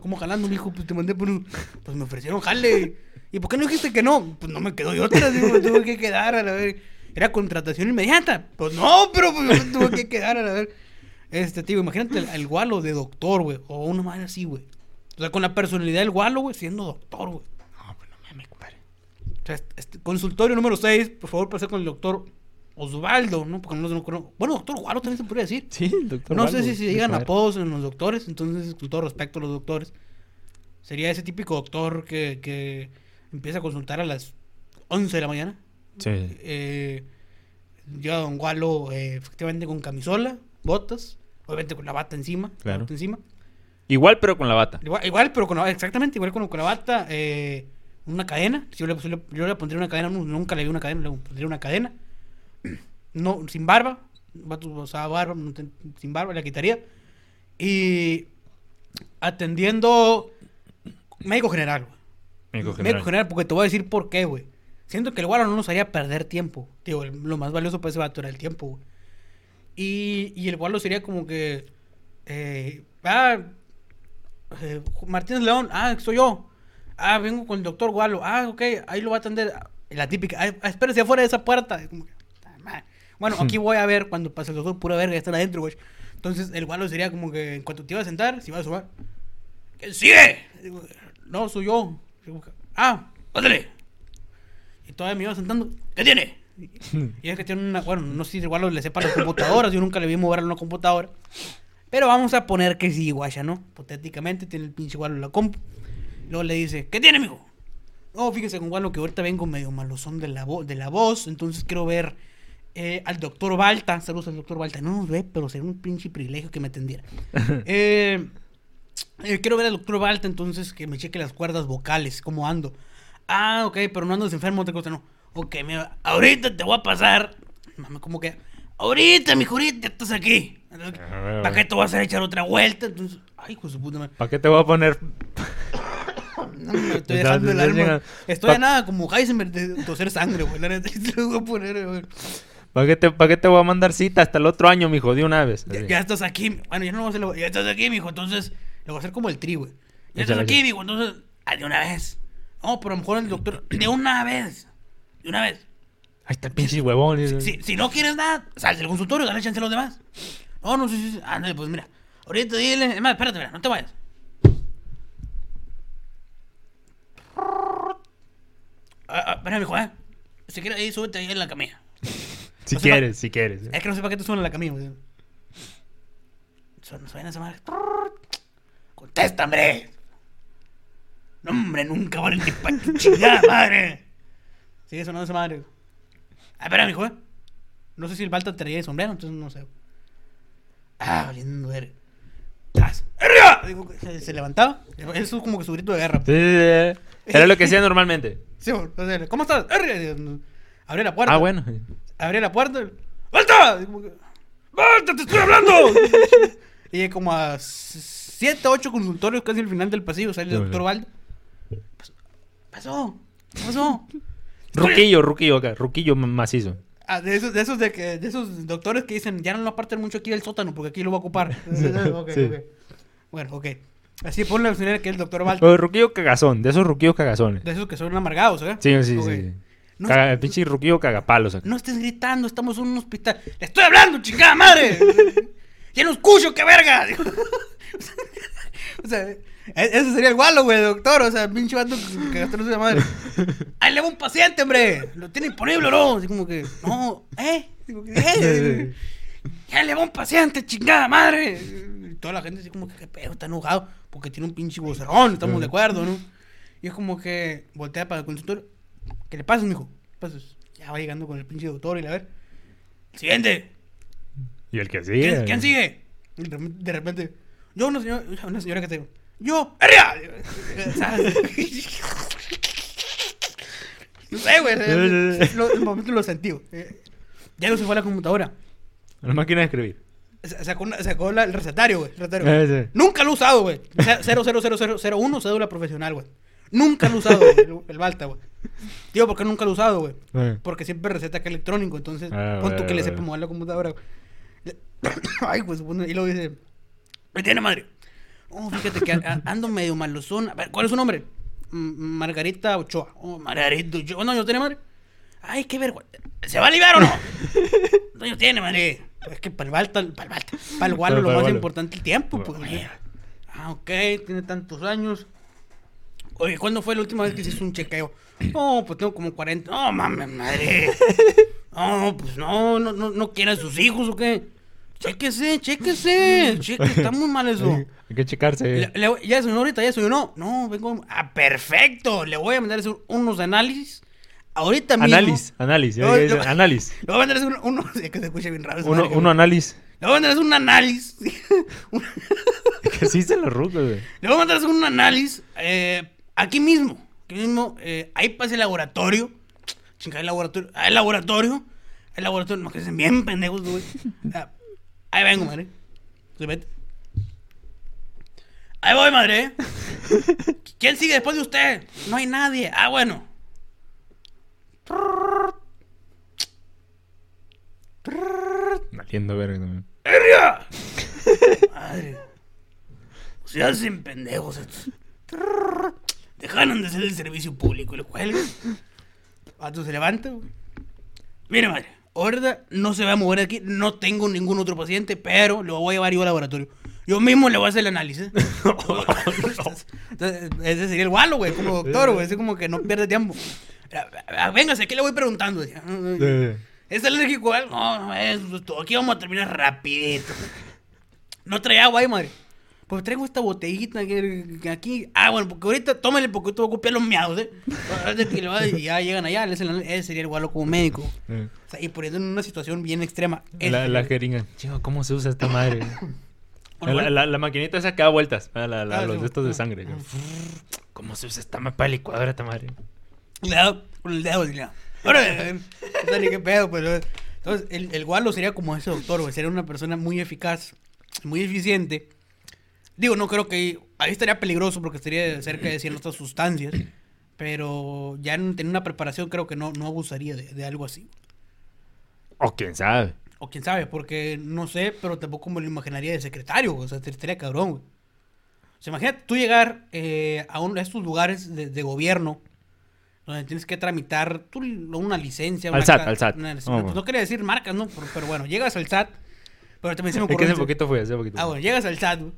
¿Cómo jalando, mijo? Pues te mandé por un... Pues me ofrecieron jale. ¿Y por qué no dijiste que no? Pues no me quedó de otra, digo, me tuve que quedar a la ver. Era contratación inmediata. Pues no, pero pues, me tuve que quedar a la ver. Este, tío, imagínate el, el gualo de doctor, güey. O una madre así, güey. O sea, con la personalidad del gualo, güey, siendo doctor, güey. No, pues no mames, compadre. O sea, este, consultorio número 6, por favor, pasar con el doctor Osvaldo, ¿no? Porque no, no, no- Bueno, doctor Gualo también se podría decir. Sí, doctor. No Waldo, sé si se saber. apodos en los doctores, entonces, con todo respeto a los doctores, sería ese típico doctor que, que empieza a consultar a las 11 de la mañana. Sí. Eh, llega Don Gualo eh, efectivamente con camisola, botas, obviamente con la bata encima. la Claro. bata encima. Igual, pero con la bata. Igual, igual, pero con la, exactamente, igual con, con la bata, eh, una cadena. Yo le, yo le- pondría una cadena, nu- nunca le vi una cadena, le pondría una cadena. No, sin barba. Vato usaba barba, sin barba, la quitaría. Y atendiendo médico general, güey. Médico Médico general. general, porque te voy a decir por qué, güey. Siento que el guaro no nos haría perder tiempo. Digo, lo más valioso para ese vato era el tiempo, güey. Y, y el guaro sería como que. Eh, ah, eh, Martínez León, ah, soy yo. Ah, vengo con el doctor Gualo. Ah, ok, ahí lo va a atender. La típica, ah, espérese afuera de esa puerta. Como que, "Ah, madre". Bueno, aquí voy a ver cuando pase el doctor, pura verga, están adentro, güey. Entonces el Gualo sería como que en cuanto te iba a sentar, si iba a sumar. ¿Quién sigue? Digo, No, soy yo. Digo, Ah, pásale. Y todavía me iba sentando. ¿Qué tiene? Y es que tiene una. Bueno, no sé si igual le sepa las computadoras. Yo nunca le vi mover a una computadora. Pero vamos a poner que sí, guacha, ¿no? Hipotéticamente tiene el pinche igual la compu. Luego le dice, ¿qué tiene, mijo? No, fíjese con Gualo que ahorita vengo medio malosón de la, de la voz. Entonces quiero ver eh, al doctor Balta. Saludos al doctor Balta. No nos ve, pero sería un pinche privilegio que me atendiera. eh, eh, quiero ver al doctor Balta, entonces que me cheque las cuerdas vocales, cómo ando. Ah, ok, pero no andas enfermo, otra cosa no. Ok, mira, ahorita te voy a pasar. Mami, como que, ahorita, mi ya estás aquí. Ah, ¿Para qué te vas a echar otra vuelta? Entonces, ay, hijo de su puta madre. ¿Para qué te voy a poner? No, me estoy dejando el alma. Estoy a nada como Heisenberg de toser sangre, güey. Te voy a poner, güey. ¿Para qué, te, ¿Para qué te voy a mandar cita hasta el otro año, mijo? De una vez. Ya, estás aquí. Bueno, ya no voy a hacerlo. Ya estás aquí, mijo. Entonces, le voy a hacer como el tri, güey. Ya estás aquí, mijo. Entonces, ah, de una vez. No, pero a lo mejor el doctor. De una vez. De una vez. Ahí está el pinche huevón. y- Si, si no quieres nada, sal del consultorio, dale chance a los demás. No, no, sí, sí. sí. Ándale, pues mira. Ahorita dile. Es más, espérate, mira, no te vayas. Ah, ah, espera, mijo, eh. Si quieres, ahí súbete ahí en la camilla. Si no quieres, si quieres. Es que no sé para qué te suena la camilla, güey. Suena, suena esa madre. Contesta, hombre. No, hombre, nunca vale pa' tu chingada madre. Sigue sonando esa madre. Ah, espera, mijo, eh. No sé si el Balta traía el sombrero, entonces no sé. Ah, valiendo ver. Se, se levantaba. Eso es como que su grito de guerra. Sí, sí, sí. Era lo que hacía normalmente. Sí, o sea, ¿cómo estás? Abrí la puerta. Ah, bueno. Abrí la puerta. y, que, ¡Balta, te estoy hablando! y como a 7, 8 consultorios casi al final del pasillo sale el Sí, doctor sí. Balta. Pasó. Pasó. Ruquillo, ruquillo acá. Ruquillo macizo. Ah, de esos, de esos de que, de esos doctores que dicen, ya no lo aparten mucho aquí del sótano porque aquí lo va a ocupar. Ok, Sí. ok. Bueno, ok. Así ponle al señor que es el doctor Balta. O ruquillo cagazón. De esos ruquillos cagazones. De esos que son amargados, ¿eh? Sí, sí, Ok. sí. No, Caga- el pinche ruquillo cagapalos acá. no estés gritando, estamos en un hospital. ¡Le estoy hablando, chingada madre! ¡Ya no escucho, qué verga! o sea, e- ese sería el gualo, güey, doctor. O sea, pinche vato que- gastó su madre. ¡Ahí le va un paciente, hombre! ¿Lo tiene disponible o no? Así como que, no, ¿eh? Digo, ¿eh? ¡Ya le va un paciente, chingada madre! Y toda la gente así como que, qué pedo, está enojado. Porque tiene un pinche vocerrón, estamos de acuerdo, ¿no? Y es como que voltea para el consultorio. ¿Qué le pasa, mijo? ¿Qué pasa? Ya va llegando con el pinche doctor y la ver. Siguiente. Y el que sigue. ¿Quién, quién sigue? Y de repente- yo, una señora, una señora que te digo, yo, ¡Arriba! no sé, güey. El momento lo sentí. Eh, Ya no se fue a la computadora. La máquina de escribir. Sa- Sacó, una- sacó la- el recetario, güey. sí. Nunca lo he usado, güey. 00001 cédula profesional, güey. Nunca lo he usado, el, el Balta, güey. Tío, ¿por qué nunca lo he usado, güey? Eh. Porque siempre receta que electrónico, entonces Ah, pon tú bueno, que le sepa mover la computadora. güey. Ay, pues, y luego dice, ¿me tiene madre? Oh, fíjate que ando medio malosón. A ver, ¿cuál es su nombre? "M- Margarita Ochoa. Oh, Margarita Ochoa. ¿No, yo tiene madre? Ay, qué vergüenza. ¿Se va a aliviar o no? No, yo tiene madre. Pues es que para el Balta, para el Balta, para el Gualo lo más importante es el tiempo, pues. Ah, ok, tiene tantos años. Oye, ¿cuándo fue la última vez que hizo un chequeo? No, pues tengo como 40. No, mames, madre. No, pues no, no, no, no quiere a sus hijos o qué. Chéquese, chéquese. Chéquese, está muy mal eso. Hay que checarse. Le- le- ya desayunó ahorita, ya desayunó. No, vengo. Ah, perfecto. Le voy a mandar hacer unos análisis. Ahorita mismo. Análisis, análisis. No, no. Análisis. Le voy a mandar hacer uno. uno es que se escucha bien raro. Uno, uno análisis. Le voy a mandar hacer un análisis. Que sí se los rucos, güey. Le voy a mandar hacer un análisis eh, aquí mismo. Aquí mismo. Eh, ahí pasa el laboratorio. Chinga, el laboratorio. Ah, el laboratorio. El laboratorio. No, que se bien pendejos, güey. Ah, ahí vengo, madre. Se vete. Ahí voy, madre. ¿Quién sigue después de usted? No hay nadie. Ah, bueno. Valiendo verga también. ¡Herria! Madre. Se hacen pendejos estos. Dejaron de ser el servicio público y lo cuelgan. Pato se levanta. Mire, madre. Ahorita no se va a mover aquí. No tengo ningún otro paciente, pero lo voy a llevar yo al laboratorio. Yo mismo le voy a hacer el análisis. Entonces, ese sería el gualo, güey, como doctor, güey. Así como que no pierde tiempo. Ah, Véngase, ¿qué le voy preguntando? Decía, ¿Es alérgico a algo? No, no es. Aquí vamos a terminar rapidito. No trae agua ahí, madre. Pues traigo esta botellita que, que aquí. Ah, bueno, porque ahorita tómale porque te voy a copiar los miados, ¿eh? Y ya llegan allá, ese, ese sería el gualo como médico. O sea, y poniendo en una situación bien extrema. La, la jeringa. Chico, ¿cómo se usa esta madre? La, la, la, maquinita esa que da vueltas. Ah, la, la, Ah, los sí. de estos de sangre. ¿Cómo se usa esta mapa licuadora esta madre? Le da con el dedo, diría. Ahora, eh, no sé ni qué pedo, pues. eh. Entonces, el, el gualo sería como ese doctor, güey. Sería una persona muy eficaz, muy eficiente. Digo, no creo que. Ahí estaría peligroso porque estaría cerca de ciertas sustancias. Pero ya en, en una preparación creo que no, no abusaría de, de algo así. O quién sabe. O quién sabe, porque no sé, pero tampoco me lo imaginaría de secretario, güey. O sea, estaría cabrón, güey. O sea, imagínate tú llegar eh, a estos lugares de, de gobierno donde tienes que tramitar tú, una licencia. Al una SAT, al SAT. una- pues no quería decir marcas, ¿no? Pero, pero bueno, llegas al SAT. Pero también se me Es que ocurrió. hace poquito fue, hace poquito. Ah, bueno, llegas al SAT, güey.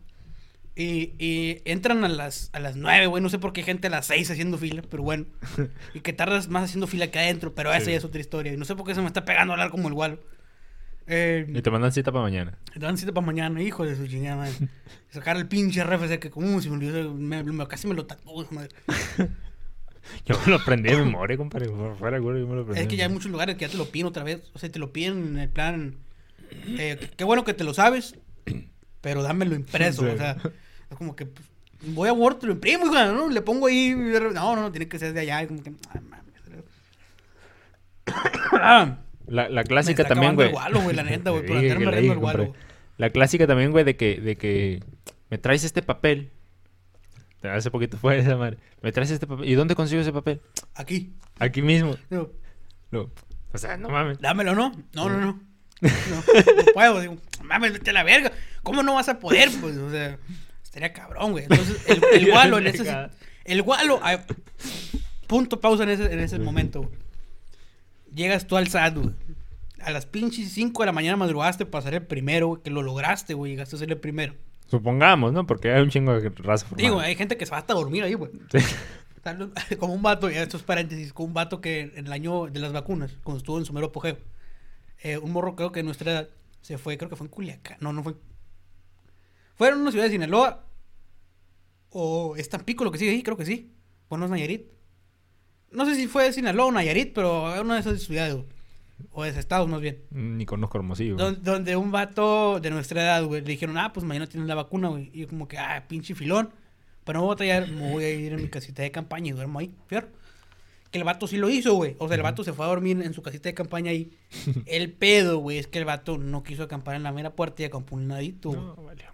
Y, y entran a las, a las 9, güey. No sé por qué hay gente a las 6 haciendo fila, pero bueno. Y que tardas más haciendo fila que adentro, pero esa Sí. ya es otra historia. Y no sé por qué se me está pegando a hablar como el gualo. Eh, Y te mandan cita para mañana. te dan cita para mañana, hijo de su chingada madre. Sacar el pinche RFC que como se me olvidó, me- me- casi me lo tatuó, esa madre. Yo me lo aprendí de memoria, compadre. Fuera, güey, yo me lo aprendí. Es que ya hay muchos lugares que ya te lo piden otra vez. O sea, te lo piden en el plan. eh, qué bueno que te lo sabes, pero dámelo impreso. Sí. O sea, es como que pues, voy a Word, lo imprimo, hija, ¿no? Le pongo ahí. No, no, no, tiene que ser de allá. y Como que, ay, mames. Ah, La, la me clásica también, güey. la neta, güey. Por Sí, andarme que le riendo dije, el gualo. compadre. La clásica también, güey, de que, de que me traes este papel. Hace poquito fue esa madre. Me traes este papel. ¿Y dónde consigo ese papel? Aquí. Aquí mismo. Digo, No. O sea, no mames. Dámelo, ¿no? No, no, no. No, no puedo. Digo, mames, vete a la verga. ¿Cómo no vas a poder? Pues, o sea, estaría cabrón, güey. Entonces, el, el gualo en ese... El gualo... ay, punto pausa en ese, en ese momento, güey. Llegas tú al SAT, güey. A las pinches 5 de la mañana madrugaste para ser el primero, güey. Que lo lograste, güey. Llegaste a ser el primero. Supongamos, ¿no? Porque hay un chingo de raza formada. Digo, hay gente que se va hasta a dormir ahí, güey. Sí. Como un vato, ya estos paréntesis, como un vato que en el año de las vacunas, cuando estuvo en su mero apogeo, eh, un morro creo que de nuestra edad se fue, creo que fue en Culiacán, no, no fue. Fue en una ciudad de Sinaloa o es Tampico lo que sigue ahí, creo que sí. Bueno, es Nayarit. No sé si fue de Sinaloa o Nayarit, pero una de esas ciudades, güey. o de estados más bien. Ni conozco Hermosillo. güey. Donde un vato de nuestra edad, güey, le dijeron, ah, pues mañana tienes la vacuna, güey. Y yo como que, ah, pinche filón. Pero no voy a traer, me voy a ir en mi casita de campaña y duermo ahí, fierro. Que el vato sí lo hizo, güey. O sea, el vato se fue a dormir en su casita de campaña ahí. el pedo, güey, es que el vato no quiso acampar en la mera puerta y acampó un. No, madre.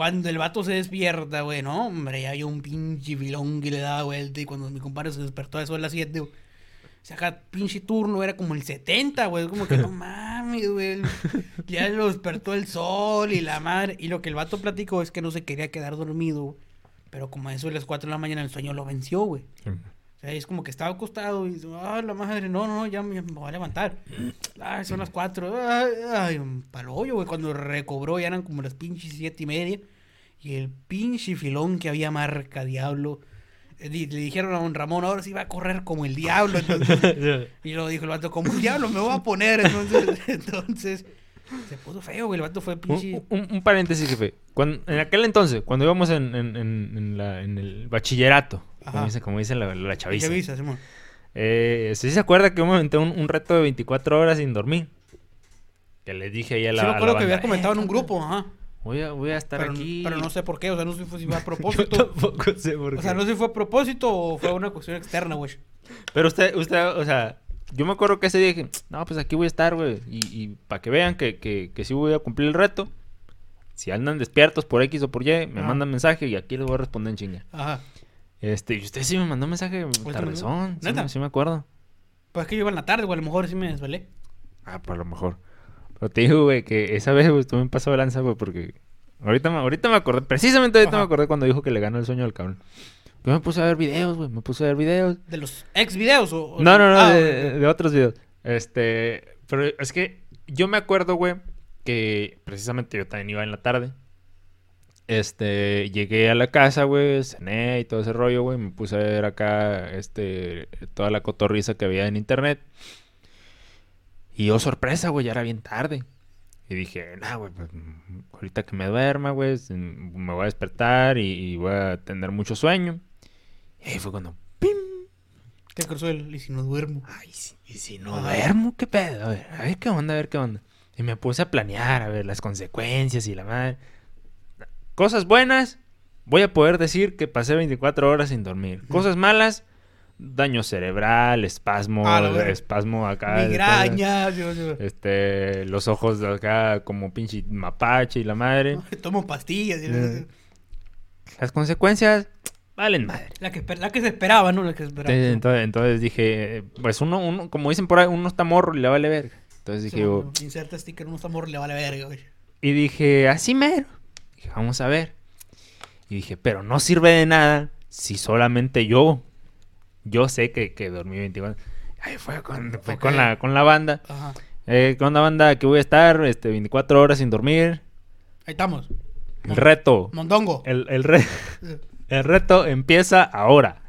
Cuando el vato se despierta, güey, no, hombre, ya había un pinche filón que le daba vuelta. Y cuando mi compadre se despertó a eso de las 7, güey, saca pinche turno, era como el 70, güey. Como que no mames, güey. Ya lo despertó el sol y la madre. Y lo que el vato platicó es que no se quería quedar dormido. Pero como a eso de las 4 de la mañana el sueño lo venció, güey. Sí. O sea, es como que estaba acostado y dice, ah, la madre, no, no, ya me, me voy a levantar. Ay, son las cuatro. Ay, ay, un palo hoyo, güey. Cuando recobró ya eran como las pinches siete y media. Y el pinche filón que había marca diablo. eh, Le dijeron a don Ramón, ahora sí va a correr como el diablo. Entonces, y lo dijo el vato, como el diablo me voy a poner. Entonces, entonces se puso feo, güey. El vato fue pinche... Un, un- un paréntesis, jefe. Cuando, en aquel entonces, cuando íbamos en, en- en- en la- en el bachillerato, como dice, como dice la, la chaviza, Chavisa, Simón. eh, ¿sí se acuerda que yo me aventé un, un reto de 24 horas sin dormir? Que les dije ahí a la Sí, me acuerdo que habías comentado en un "Eh, grupo, ajá. Voy a, voy a estar Pero, aquí. pero no sé por qué, o sea, no sé si fue a Yo propósito. tampoco sé por O sea, qué. no sé si fue a propósito o fue una cuestión externa, güey. Pero usted, usted, o sea, yo me acuerdo que ese día dije, no, pues aquí voy a estar, güey. Y, y para que vean que, que, que sí voy a cumplir el reto. Si andan despiertos por X o por Y, me Ajá. mandan mensaje y aquí les voy a responder en chinga. Ajá. Este, y usted sí me mandó mensaje tardezón. Sí, ¿Neta? sí me acuerdo. Pues es que yo iba en la tarde, güey, a lo mejor sí me desvelé. Ah, pues a lo mejor. Pero te digo, güey, que esa vez, güey, tú me pasó de lanza, güey, porque... Ahorita me, ahorita me acordé, precisamente ahorita Ajá. me acordé cuando dijo que le ganó el sueño al cabrón. Yo me puse a ver videos, güey, me puse a ver videos. ¿De los ex videos o...? o- No, no, no, Ah, de otros videos. Este, pero es que yo me acuerdo, güey, que precisamente yo también iba en la tarde. Este, llegué a la casa, güey, cené y todo ese rollo, güey. Me puse a ver acá, este, toda la cotorriza que había en internet. Y oh, sorpresa, güey, ya era bien tarde. Y dije, nah, güey, pues, ahorita que me duerma, güey, me voy a despertar y, y voy a tener mucho sueño. Y ahí fue cuando, ¡pim! Te cruzó el. Y si no duermo. Ay, si- ¿y si no Ajá. duermo? ¿Qué pedo? A ver, a ver qué onda, a ver qué onda. Y me puse a planear, a ver las consecuencias y la madre. Cosas buenas, voy a poder decir que pasé 24 horas sin dormir. Cosas malas, daño cerebral, espasmo, Ah, espasmo acá. Migraña. yo- yo- Este, los ojos de acá como pinche mapache y la madre. Tomo pastillas. y- Eh. Las consecuencias valen madre. La que, esper- la que se esperaba, ¿no? La que se esperaba. Entonces, entonces, entonces dije, pues uno, uno, como dicen por ahí, uno está morro y le vale verga. Entonces Sí, dije, yo- bueno, Inserta sticker, no está morro, le vale verga, güey. y dije, así mero. Dije, vamos a ver. Y dije, pero no sirve de nada si solamente yo, yo sé que, que dormí 24. Ahí fue con, fue con, la, con la banda. Ajá. Eh, con la banda que voy a estar este, 24 horas sin dormir. Ahí estamos. El reto. Mondongo. El, el, re- el reto empieza ahora.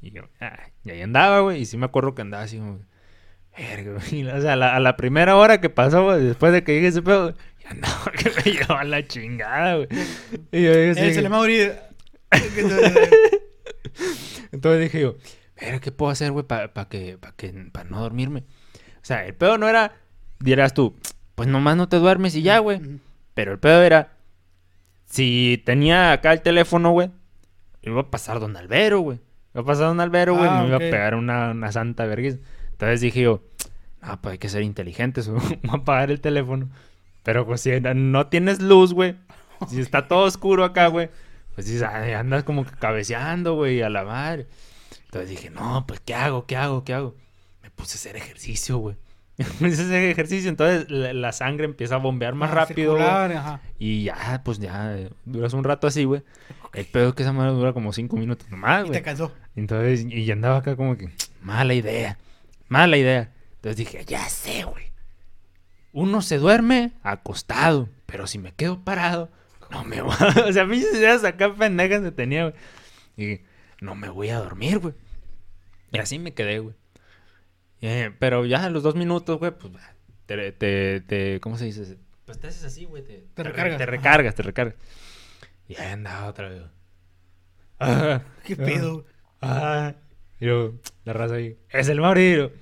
Y yo, ah, y ahí andaba, güey. Y sí me acuerdo que andaba así como. O sea, a la, a la primera hora que pasó, después de que llegué ese pedo, andaba que me llevaba la chingada, güey. Y yo dije, Eh, se que- le va a morir. Entonces dije yo, verga, ¿qué puedo hacer, güey, para que, pa que, para no dormirme? O sea, el pedo no era, dirás tú, pues nomás no te duermes y ya, güey. Pero el pedo era, si tenía acá el teléfono, güey, iba a pasar Don Albero, güey. Iba a pasar Don Albero, güey, Ah, me iba a pegar una, una santa vergüenza. Entonces dije yo, no, pues hay que ser inteligentes, güey. voy a apagar el teléfono. Pero pues si no tienes luz, güey, si está todo oscuro acá, güey, pues dices, "Ay, andas como que cabeceando, güey, a la madre. Entonces dije, no, pues ¿qué hago? ¿Qué hago? ¿Qué hago? Me puse a hacer ejercicio, güey. Me puse a hacer ejercicio, entonces la, la sangre empieza a bombear más Ah, rápido, güey. circular, ajá. Y ya, pues ya, eh, duras un rato así, güey. El pedo es que esa madre dura como cinco minutos nomás, Y te güey. cansó. Entonces, y andaba acá como que, mala idea, mala idea. Entonces dije, ya sé, güey. Uno se duerme acostado, pero si me quedo parado, no me voy a... O sea, mis ideas acá pendejas me tenía, güey. Y no me voy a dormir, güey. Y así me quedé, güey. Eh, pero ya a los dos minutos, güey, pues te, te, te- ¿cómo se dice? Pues te haces así, güey. Te, Te recargas, Te recargas, te recargas. Y ahí andaba otra vez. Ah, ¿Qué ah, pedo? Ah, y luego, la raza ahí. Es el Mauricio.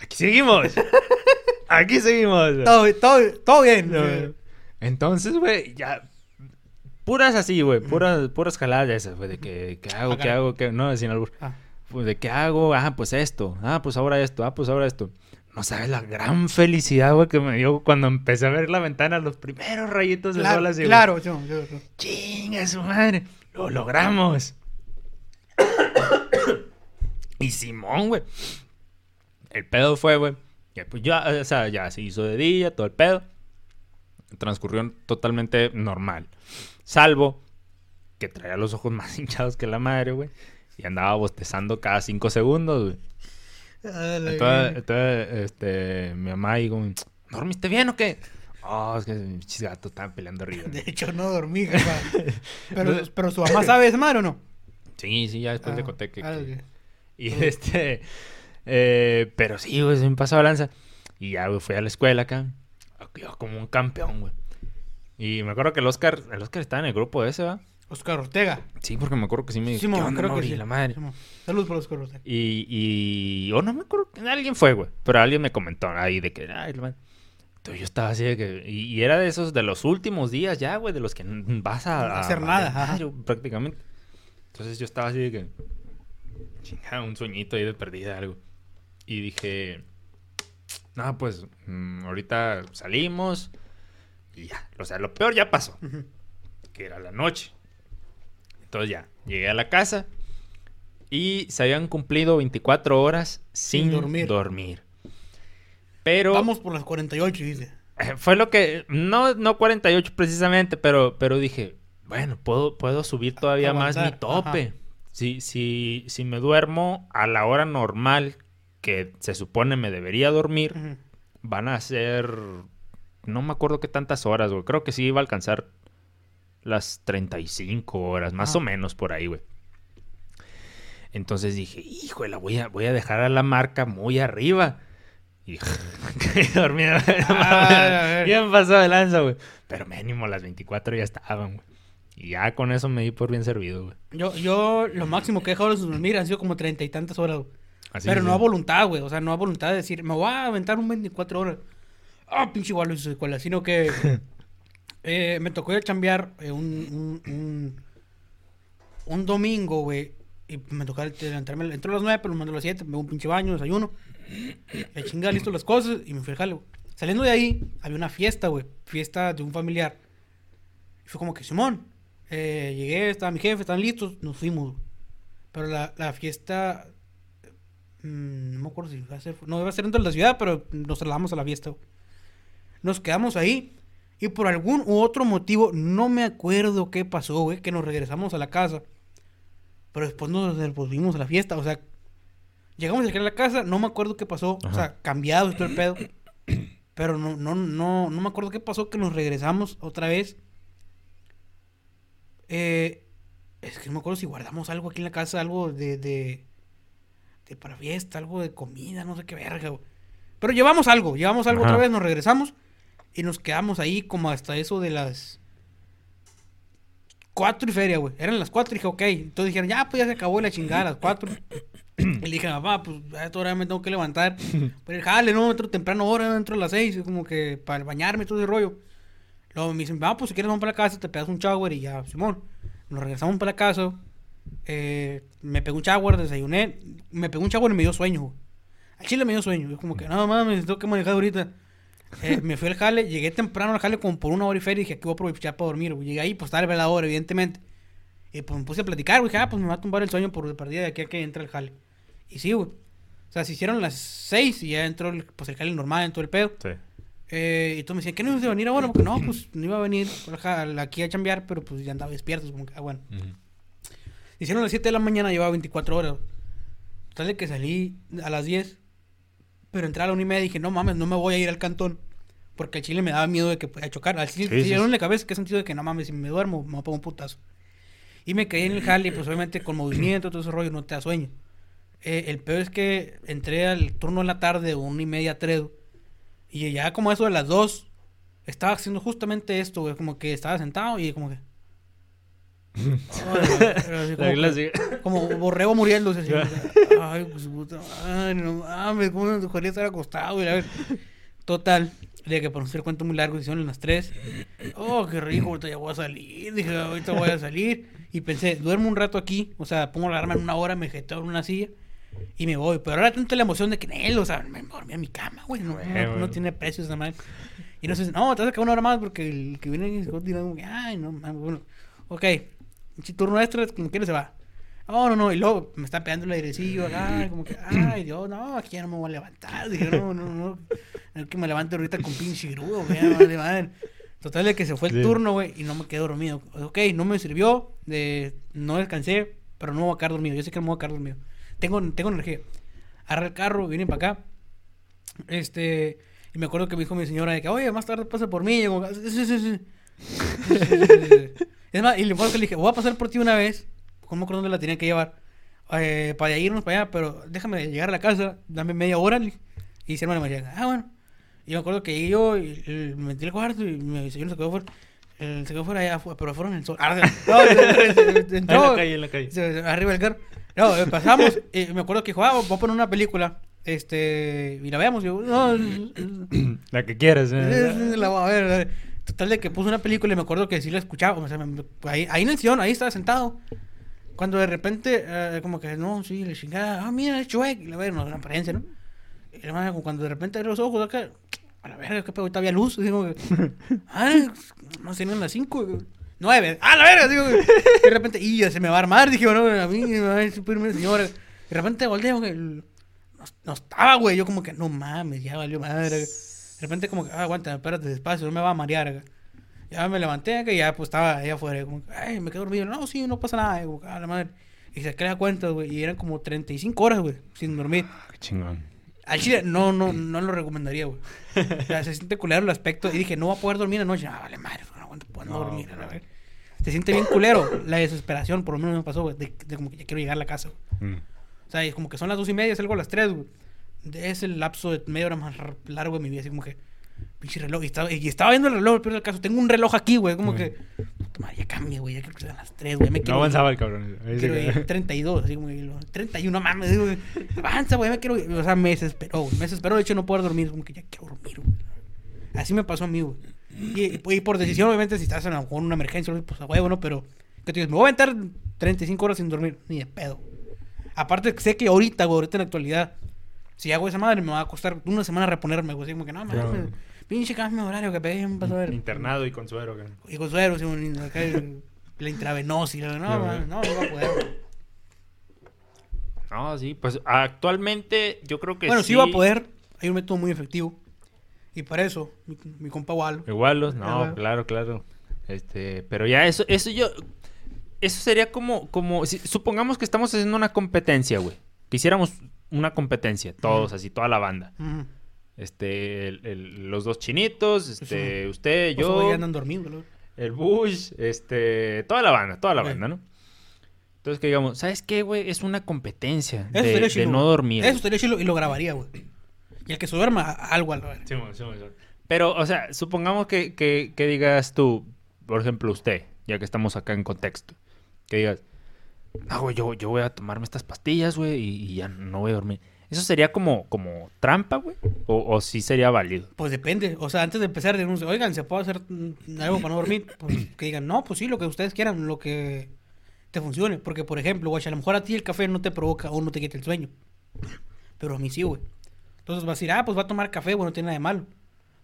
Aquí seguimos. Aquí seguimos. Todo, todo, todo bien. No. Entonces, güey, ya. Puras así, güey. Puras, puras jaladas de esas, güey. De que, ¿qué hago? ¿Qué hago? ¿Qué? No, sin albur. Ah, Pues, ¿de qué hago? Ah, pues esto. Ah, pues ahora esto. Ah, pues ahora esto. No sabes la gran felicidad, güey, que me dio cuando empecé a ver la ventana, los primeros rayitos de sol claro, así, güey. claro. yo- yo- yo. ¡Chinga su madre! ¡Lo logramos! y Simón, güey. El pedo fue, güey. Pues ya, o sea, ya se hizo de día, todo el pedo. Transcurrió totalmente normal. Salvo que traía los ojos más hinchados que la madre, güey. Y andaba bostezando cada cinco segundos, güey. Ah, Entonces, entonces, este, mi mamá digo, ¿dormiste bien o qué? Oh, es que mis gatos estaban peleando arriba. De hecho, no dormí, jefa. Pero, pero su mamá sabe esa madre o no. Sí, sí, ya después le Ah, conté que... ah, que-. Y este... eh, pero sí, güey, se me pasó balanza. Y ya, güey, fui a la escuela acá. Yo como un campeón, güey. Y me acuerdo que el Oscar... El Oscar estaba en el grupo ese, ¿va? Oscar Ortega. Sí, porque me acuerdo que sí me dijo, Simón, "¿Qué onda, creo que Mauri?", sí. la madre. Simón. Salud por Oscar Ortega. Y, y... O no me acuerdo... que Alguien fue, güey. Pero alguien me comentó ahí de que... Ay, la madre. Entonces yo estaba así de que... Y, y era de esos... De los últimos días ya, güey. De los que vas a... No hacer a nada, ajá. Prácticamente. Entonces yo estaba así de que... Chingada, un sueñito ahí de perdida, algo. Y dije... No, pues... mm, ahorita salimos... Y ya. O sea, lo peor ya pasó. Que era la noche. Entonces ya. Llegué a la casa. Y se habían cumplido 24 horas sin, Sin dormir. dormir. Pero... Vamos por las 48, dice. Eh, Fue lo que. No, no 48 precisamente, pero, pero dije, bueno, puedo, puedo subir todavía más mi tope. ajá. Si, si, si me duermo a la hora normal que se supone me debería dormir, van a ser. No me acuerdo qué tantas horas, güey. Creo que sí iba a alcanzar las 35 horas, más o menos por ahí, güey. Entonces dije, híjole, la voy a, voy a dejar a la marca muy arriba. Y. Ah, ver. Bien pasado de lanza, güey. Pero mínimo las 24 ya estaban, güey. Y ya con eso me di por bien servido, güey. Yo, yo lo máximo que he dejado de dormir han sido como treinta y tantas horas, güey. Así Pero es, no a voluntad, güey. O sea, no a voluntad de decir, me voy a aventar un 24 horas. Ah, pinche igual hice escuela. Sino que eh, me tocó ir a chambear eh, un, un, un, un domingo, güey. Y me tocó levantarme. Entró a las 9, pero me mandó a las 7. Me hago un pinche baño, desayuno. Le chinga listo las cosas y me fui al jale, güey. Saliendo de ahí, había una fiesta, güey. Fiesta de un familiar. Y fue como que, Simón, eh, llegué, estaba mi jefe, estaban listos, nos fuimos. güey. Pero la, la fiesta, mm, no me acuerdo si iba a ser, no iba a ser dentro de la ciudad, pero nos trasladamos a la fiesta. güey. Nos quedamos ahí y por algún u otro motivo, no me acuerdo qué pasó, güey, que nos regresamos a la casa. Pero después nos volvimos a la fiesta, o sea, llegamos aquí a la casa, no me acuerdo qué pasó, o sea, cambiado todo el pedo. Pero no, no, no, no me acuerdo qué pasó, que nos regresamos otra vez. Eh, es que no me acuerdo si guardamos algo aquí en la casa, algo de, de, de para fiesta, algo de comida, no sé qué verga, güey. Pero llevamos algo, llevamos algo Ajá. otra vez, nos regresamos y nos quedamos ahí como hasta eso de las cuatro y feria, güey. Eran las cuatro y dije, ok. Entonces dijeron, ya, pues ya se acabó la chingada las cuatro. y le dije, papá, pues a esta hora me tengo que levantar. Pero el jale, no, entro temprano hora, entro a las seis, como que para bañarme todo ese rollo. Luego me dicen, va, pues si quieres vamos para la casa, te pegas un shower y ya, Simón. Nos regresamos para la casa. Eh, me pegó un shower, desayuné. Me pegó un shower y me dio sueño. Al chile me dio sueño. Yo como que, no mames, tengo que manejar ahorita. Eh, me fui al jale, llegué temprano al jale como por una hora y feria y dije, aquí voy a aprovechar para dormir. güey. Llegué ahí, pues estaba el velador, evidentemente. Y pues me puse a platicar, güey. Dije, ah, pues me va a tumbar el sueño por el partida de aquí a que entre el jale. Y sí, güey. O sea, se hicieron las seis y ya entró el, pues, el jale normal, entró el pedo. Sí. Eh, y todos me decían, ¿qué no ibas a venir ahora? Porque no, pues no iba a venir aquí a chambear, pero pues ya andaba despierto. Como que, ah, bueno. Hicieron las 7 de la mañana, llevaba 24 horas. Total de que salí a las 10, pero entré a la una y media y dije, no mames, no me voy a ir al cantón. Porque al chile me daba miedo de que pueda chocar. Al chile, Sí, sí, la cabeza que sentido de que no mames, si me duermo, me a poner un putazo. Y me caí en el jale, pues obviamente con movimiento, todo ese rollo, no te da sueño. Eh, el peor es que entré al turno en la tarde, una y media, tres. Y ya como eso de las dos, estaba haciendo justamente esto, güey. Como que estaba sentado y como que. Ay, La como borrego muriendo. así, Ay, pues puta madre, no mames, cómo me gustaría estar acostado. La ver- Total, de que por no ser cuento muy largo, hicieron las 3. Oh, qué rico, ahorita ya voy a salir. Dije, ahorita voy a salir. Y pensé, duermo un rato aquí. O sea, pongo la alarma en una hora, me jeteo en una silla y me voy. Pero ahora tanta la emoción de que en él, o sea, me dormí en mi cama, güey. No, no- Güey, no güey. tiene precio esa madre. Y no sé, no, te vas a quedar una hora más porque el que viene y se ay, no, mames, bueno. Ok, si turno extra, como quiera se va. No, no, no, y luego me está pegando el airecillo acá, como que, ay, Dios, no, aquí ya no me voy a levantar. Dije, no, no, no, no que me levante ahorita con pinche grudo, güey, madre. Total de que se fue el Sí. turno, güey, y no me quedé dormido. Ok, no me sirvió, de, no descansé, pero no me voy a quedar dormido. Yo sé que no me voy a quedar dormido. Tengo, tengo energía. Agarré el carro, vine para acá. Este, y me acuerdo que me dijo mi señora de que, oye, más tarde pasa por mí. Y yo como, sí. Sí, sí, sí, sí. Es más, y le, fue que le dije, voy a pasar por ti una vez. No me acuerdo dónde la tenía que llevar. eh, para irnos para allá, pero déjame llegar a la casa, dame media hora. Y se me María, ah, bueno. Y me acuerdo que yo y, y me metí al cuarto y mi señor se quedó fuera. El, se quedó fuera allá, pero fueron en el sol. Ah, no, En la calle, en la calle. arriba del carro. No, eh, pasamos. y me acuerdo que dijo, ah, voy a poner una película. Este, y la veamos. Y yo, no, La que quieras. eh, eh. la voy a ver, a ver. Total de que puso una película y me acuerdo que sí la escuchaba. O sea, me- ahí, ahí en el sillón, ahí estaba sentado. Cuando de repente, eh, como que, no, sí, le chingada. Ah, mira, es Shrek. Y la verga, no, una apariencia, ¿no? Y la madre, como cuando de repente abre los ojos acá. A la verga, qué pedo, había luz. Digo, ah, no eran las 5, 9. Ah, la verga, digo. De repente, y ya se me va a armar. Dije, bueno, a mí me va a mi señora. De repente volteo, no, no estaba, güey. Yo como que, no mames, ya valió madre. De repente como que, ah, aguanta, espérate despacio, no me va a marear. Ya me levanté y ya pues estaba allá afuera. Como, que, ay, me quedé dormido. No, sí, no pasa nada. Como, que, ah, la madre. Y saqué la cuenta, güey. Y eran como 35 horas, güey, sin dormir. Qué chingón. Al chile, no, no, no lo recomendaría, güey. O sea, se siente culero el aspecto. Y dije, no voy a poder dormir anoche. Ah, vale, madre, no aguanto poder No, dormir. a verga. se siente bien culero la desesperación, por lo menos me pasó, güey, de, de como que ya quiero llegar a la casa, güey. Mm. O sea, es como que son las dos y media, salgo a las tres, güey. Es el lapso de media hora más largo de mi vida, así como que, pinche reloj. Y estaba, y estaba viendo el reloj, pero el caso, tengo un reloj aquí, güey, como que, puta madre, ya cambia, güey, ya quiero que sean las tres, güey, me No quiero ir. avanzaba el cabrón. Quiero ir 32, así como que lo- 31, mames, güey, avanza, güey, me quiero. O sea, me desesperó, güey, me desesperó, de hecho, no poder dormir, como que ya quiero dormir, güey. Así me pasó a mí, güey. Y, y por decisión, obviamente, si estás en una emergencia, pues a huevo, ¿no? Pero, que te dices, me voy a aventar 35 horas sin dormir, ni de pedo. Aparte, sé que ahorita, güey, ahorita en la actualidad, si hago esa madre, me va a costar una semana reponerme, güey. Así como que, no, Claro. pinche cambio de horario que pegué, me pasó a ver. Internado y con suero. cabrón. Y con suero, sí, un- acá el- la intravenosa, no, mames, no, no va a poder, güey. No, sí, pues actualmente yo creo que Bueno, sí. sí va a poder. Hay un método muy efectivo. Y para eso, mi, mi compa Walo. Igualos, no, claro, claro. Este, pero ya eso, eso yo, eso sería como, como, si- supongamos que estamos haciendo una competencia, güey. Que hiciéramos una competencia, todos, así, toda la banda. Este, el- el- los dos chinitos, este, usted, Pues, yo, güey, andan dormidos, güey. el Bush, este, toda la banda, toda la Ok. banda, ¿no? Entonces que digamos, ¿sabes qué, güey? Es una competencia Eso de, no dormir. Eso estaría chido y lo grabaría, güey. Y el que se duerma, algo a la verga. Sí, sí. Pero, o sea, supongamos que, que- que digas tú, por ejemplo, usted, ya que estamos acá en contexto, que digas, ah, güey, yo, yo voy a tomarme estas pastillas, güey, y, y ya no voy a dormir. ¿Eso sería como, como trampa, güey? ¿O, o sí sería válido? Pues depende. O sea, antes de empezar, un- oigan, ¿se puede hacer algo para no dormir? Pues que digan, no, pues sí, lo que ustedes quieran, lo que te funcione. Porque, por ejemplo, güey, a lo mejor a ti el café no te provoca o no te quita el sueño. Pero a mí sí, güey. Entonces vas a decir, ah, pues va a tomar café, güey, no tiene nada de malo.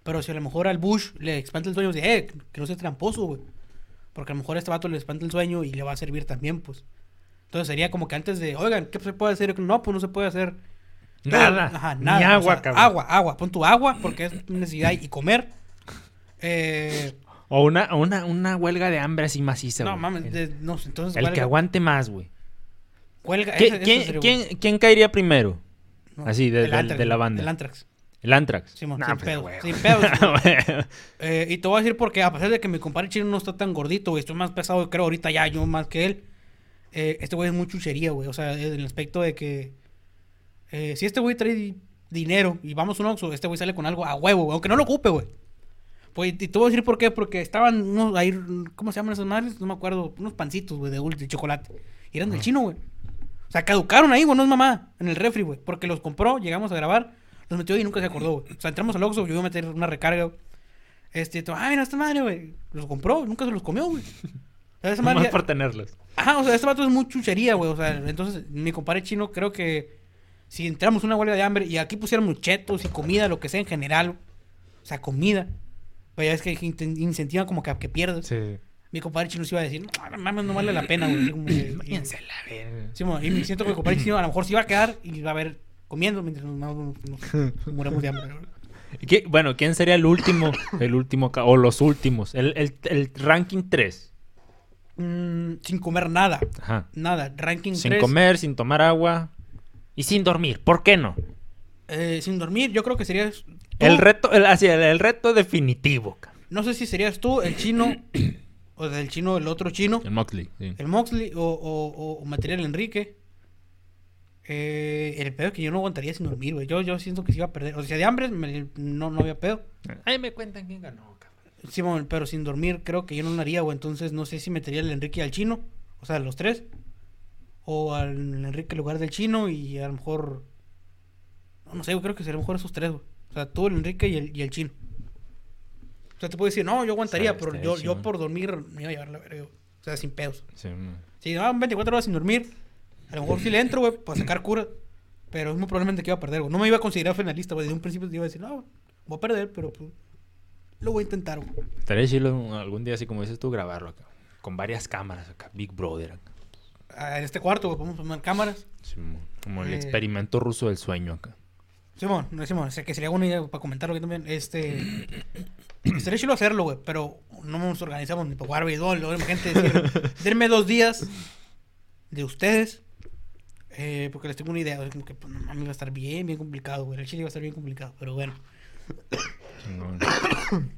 Pero si a lo mejor al Bush le espanta el sueño, dice, eh, que no seas tramposo, güey. Porque a lo mejor a este vato le espanta el sueño y le va a servir también, pues. Entonces sería como que antes de, oigan, ¿qué se puede hacer? No, pues no se puede hacer. Nada. Ajá, Ni nada. o agua, sea, cabrón. Agua, agua. Pon tu agua porque es necesidad y comer. Eh, O una, una, una huelga de hambre así maciza, no güey. mames, de- no, entonces el que huelga- aguante más, güey. huelga, ¿Qué- ese- ese ¿Quién, sería quién, quién caería primero? No, así, de- el del- Antrax, de la banda. El Antrax. ¿El Antrax? Simón, sin pues, pedo, güey. sin pedo. Eh, y te voy a decir porque, a pesar de que mi compadre chino no está tan gordito, güey, estoy más pesado, creo, ahorita ya, yo más que él. Eh, este güey es muy chuchería, güey. O sea, en el aspecto de que. eh, si este güey trae di- dinero y vamos a un Oxxo, este güey sale con algo a huevo, güey. Aunque no lo ocupe, güey. Pues, y te voy a decir por qué. Porque estaban unos ahí. ¿Cómo se llaman esas madres? No me acuerdo. Unos pancitos, güey, de, de chocolate. Y eran del chino, güey. O sea, caducaron ahí, güey, no es mamá. En el refri, güey. Porque los compró, llegamos a grabar, los metió y nunca se acordó, güey. O sea, entramos al Oxxo, yo iba a meter una recarga, güey. Este, ah, mira, esta madre, güey. Los compró, nunca se los comió, güey. O sea, Nomás ya- por tenerlos. Ajá, o sea, este vato es muy chuchería, güey. O sea, entonces, mi compadre chino, creo que si entramos en una huelga de hambre y aquí pusiéramos chetos y comida, lo que sea en general, o sea, comida, pues ya es que inten- incentiva como que que pierdas. Sí. Mi compadre chino se iba a decir, no, no mames, no vale la pena, güey. Váyanse la verga. Sí, mo, y me siento que mi compadre chino a lo mejor se iba a quedar y va a ver comiendo mientras nos, nos- nos- nos muramos de hambre. ¿Qué- Bueno, ¿quién sería el último? El último, o los últimos. El, el, el ranking 3. Mm, sin comer nada, Ajá. nada. Ranking Sin 3, comer, sin tomar agua. Y sin dormir. ¿Por qué no? eh, sin dormir, yo creo que serías tú. El reto, el, así, el, el reto definitivo. No sé si serías tú, el chino, o del chino, el otro chino, El Moxley. sí. el Moxley, o, o, o- o Material Enrique. Eh, el pedo es que yo no aguantaría sin dormir, güey. Yo, yo siento que se iba a perder. O sea, de hambre me- no, no había pedo. Ahí me cuentan quién ganó, cabrón. Simón, pero sin dormir creo que yo no lo haría, güey. Entonces no sé si metería al Enrique y al chino. O sea, los tres. O al Enrique en lugar del chino y a lo mejor... No, no sé, yo creo que sería mejor esos tres, güey. O sea, tú, el Enrique y el, y el chino. O sea, te puedo decir, no, yo aguantaría, pero yo, yo por dormir me iba a llevar la verga. O sea, sin pedos. Sí. Si van 24 horas sin dormir, a lo mejor sí le entro, güey, para sacar cura. Pero es muy probablemente que iba a perder, güey. No me iba a considerar finalista, güey. Desde un principio te iba a decir, no, voy a perder, pero pues lo voy a intentar, güey. Estaría chido algún día, así como dices tú, grabarlo acá. Con varias cámaras acá. Big Brother acá. Ah, En este cuarto, güey, podemos poner cámaras. Sí, mo- como el Eh. experimento ruso del sueño acá. Simón, no Simón, o sea, que sería buena idea para comentarlo aquí también. Este. Sería chido hacerlo, güey, pero no nos organizamos ni para jugar béisbol. luego Imagínate decir, denme dos días de ustedes. eh, porque les tengo una idea. Como que, pues, no mames, va a estar bien, bien complicado, güey. El chile va a estar bien complicado, pero bueno. Chingón.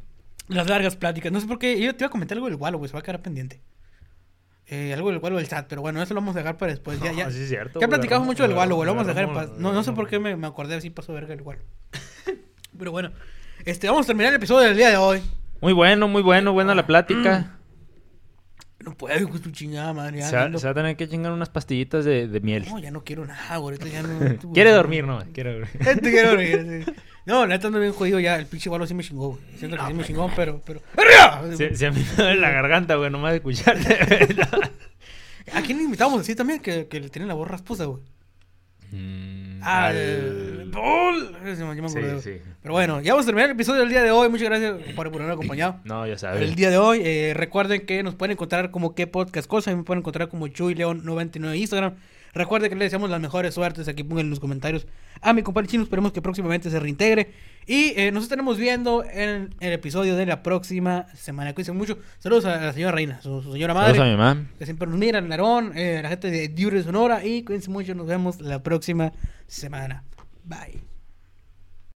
Las largas pláticas. No sé por qué. Yo te iba a comentar algo del Walo, güey. Se va a quedar pendiente. Eh, algo del Walo del SAT, pero bueno, eso lo vamos a dejar para después. Ya, ya, No, sí es cierto, ya platicamos mucho del Walo, güey. Lo vamos a dejar en paz. No, no sé por qué me, me acordé así, pasó verga el Walo. pero bueno, este, vamos a terminar el episodio del día de hoy. Muy bueno, muy bueno, buena la plática. No puedo, con tu chingada madre. ya Se va, ando- se va a tener que chingar unas pastillitas de, de miel. No, ya no quiero nada, güey. Ya no. Quiere dormir, ¿no? Quiere dormir. Este quiero dormir, sí. No, la neta ando bien jodido ya. El pinche Walo sí me chingó, güey. Siento que sí me chingó, pero. pero... ¡Arriba! A mí me duele la garganta, güey, nomás de escucharte. ¿A quién invitamos así también? Que, que le tienen la voz rasposa, güey. Mm, al- Paul. Ese me- me Sí, sí. Pero bueno, ya vamos a terminar el episodio del día de hoy. Muchas gracias por, por haberme acompañado. No, ya sabes. El día de hoy, eh, recuerden que nos pueden encontrar como qué podcast cosa, me pueden encontrar como Chuy León 99 en Instagram. Recuerden que le deseamos las mejores suertes, aquí pongan en los comentarios a mi compadre chino, esperemos que próximamente se reintegre. Y eh, nos estaremos viendo en el episodio de la próxima semana. Cuídense mucho. Saludos a la señora Reina, su, su señora madre, Saludos a mi mamá. que siempre nos mira, Narón, eh, la gente de Diure Sonora. Y cuídense mucho, nos vemos la próxima semana. Bye.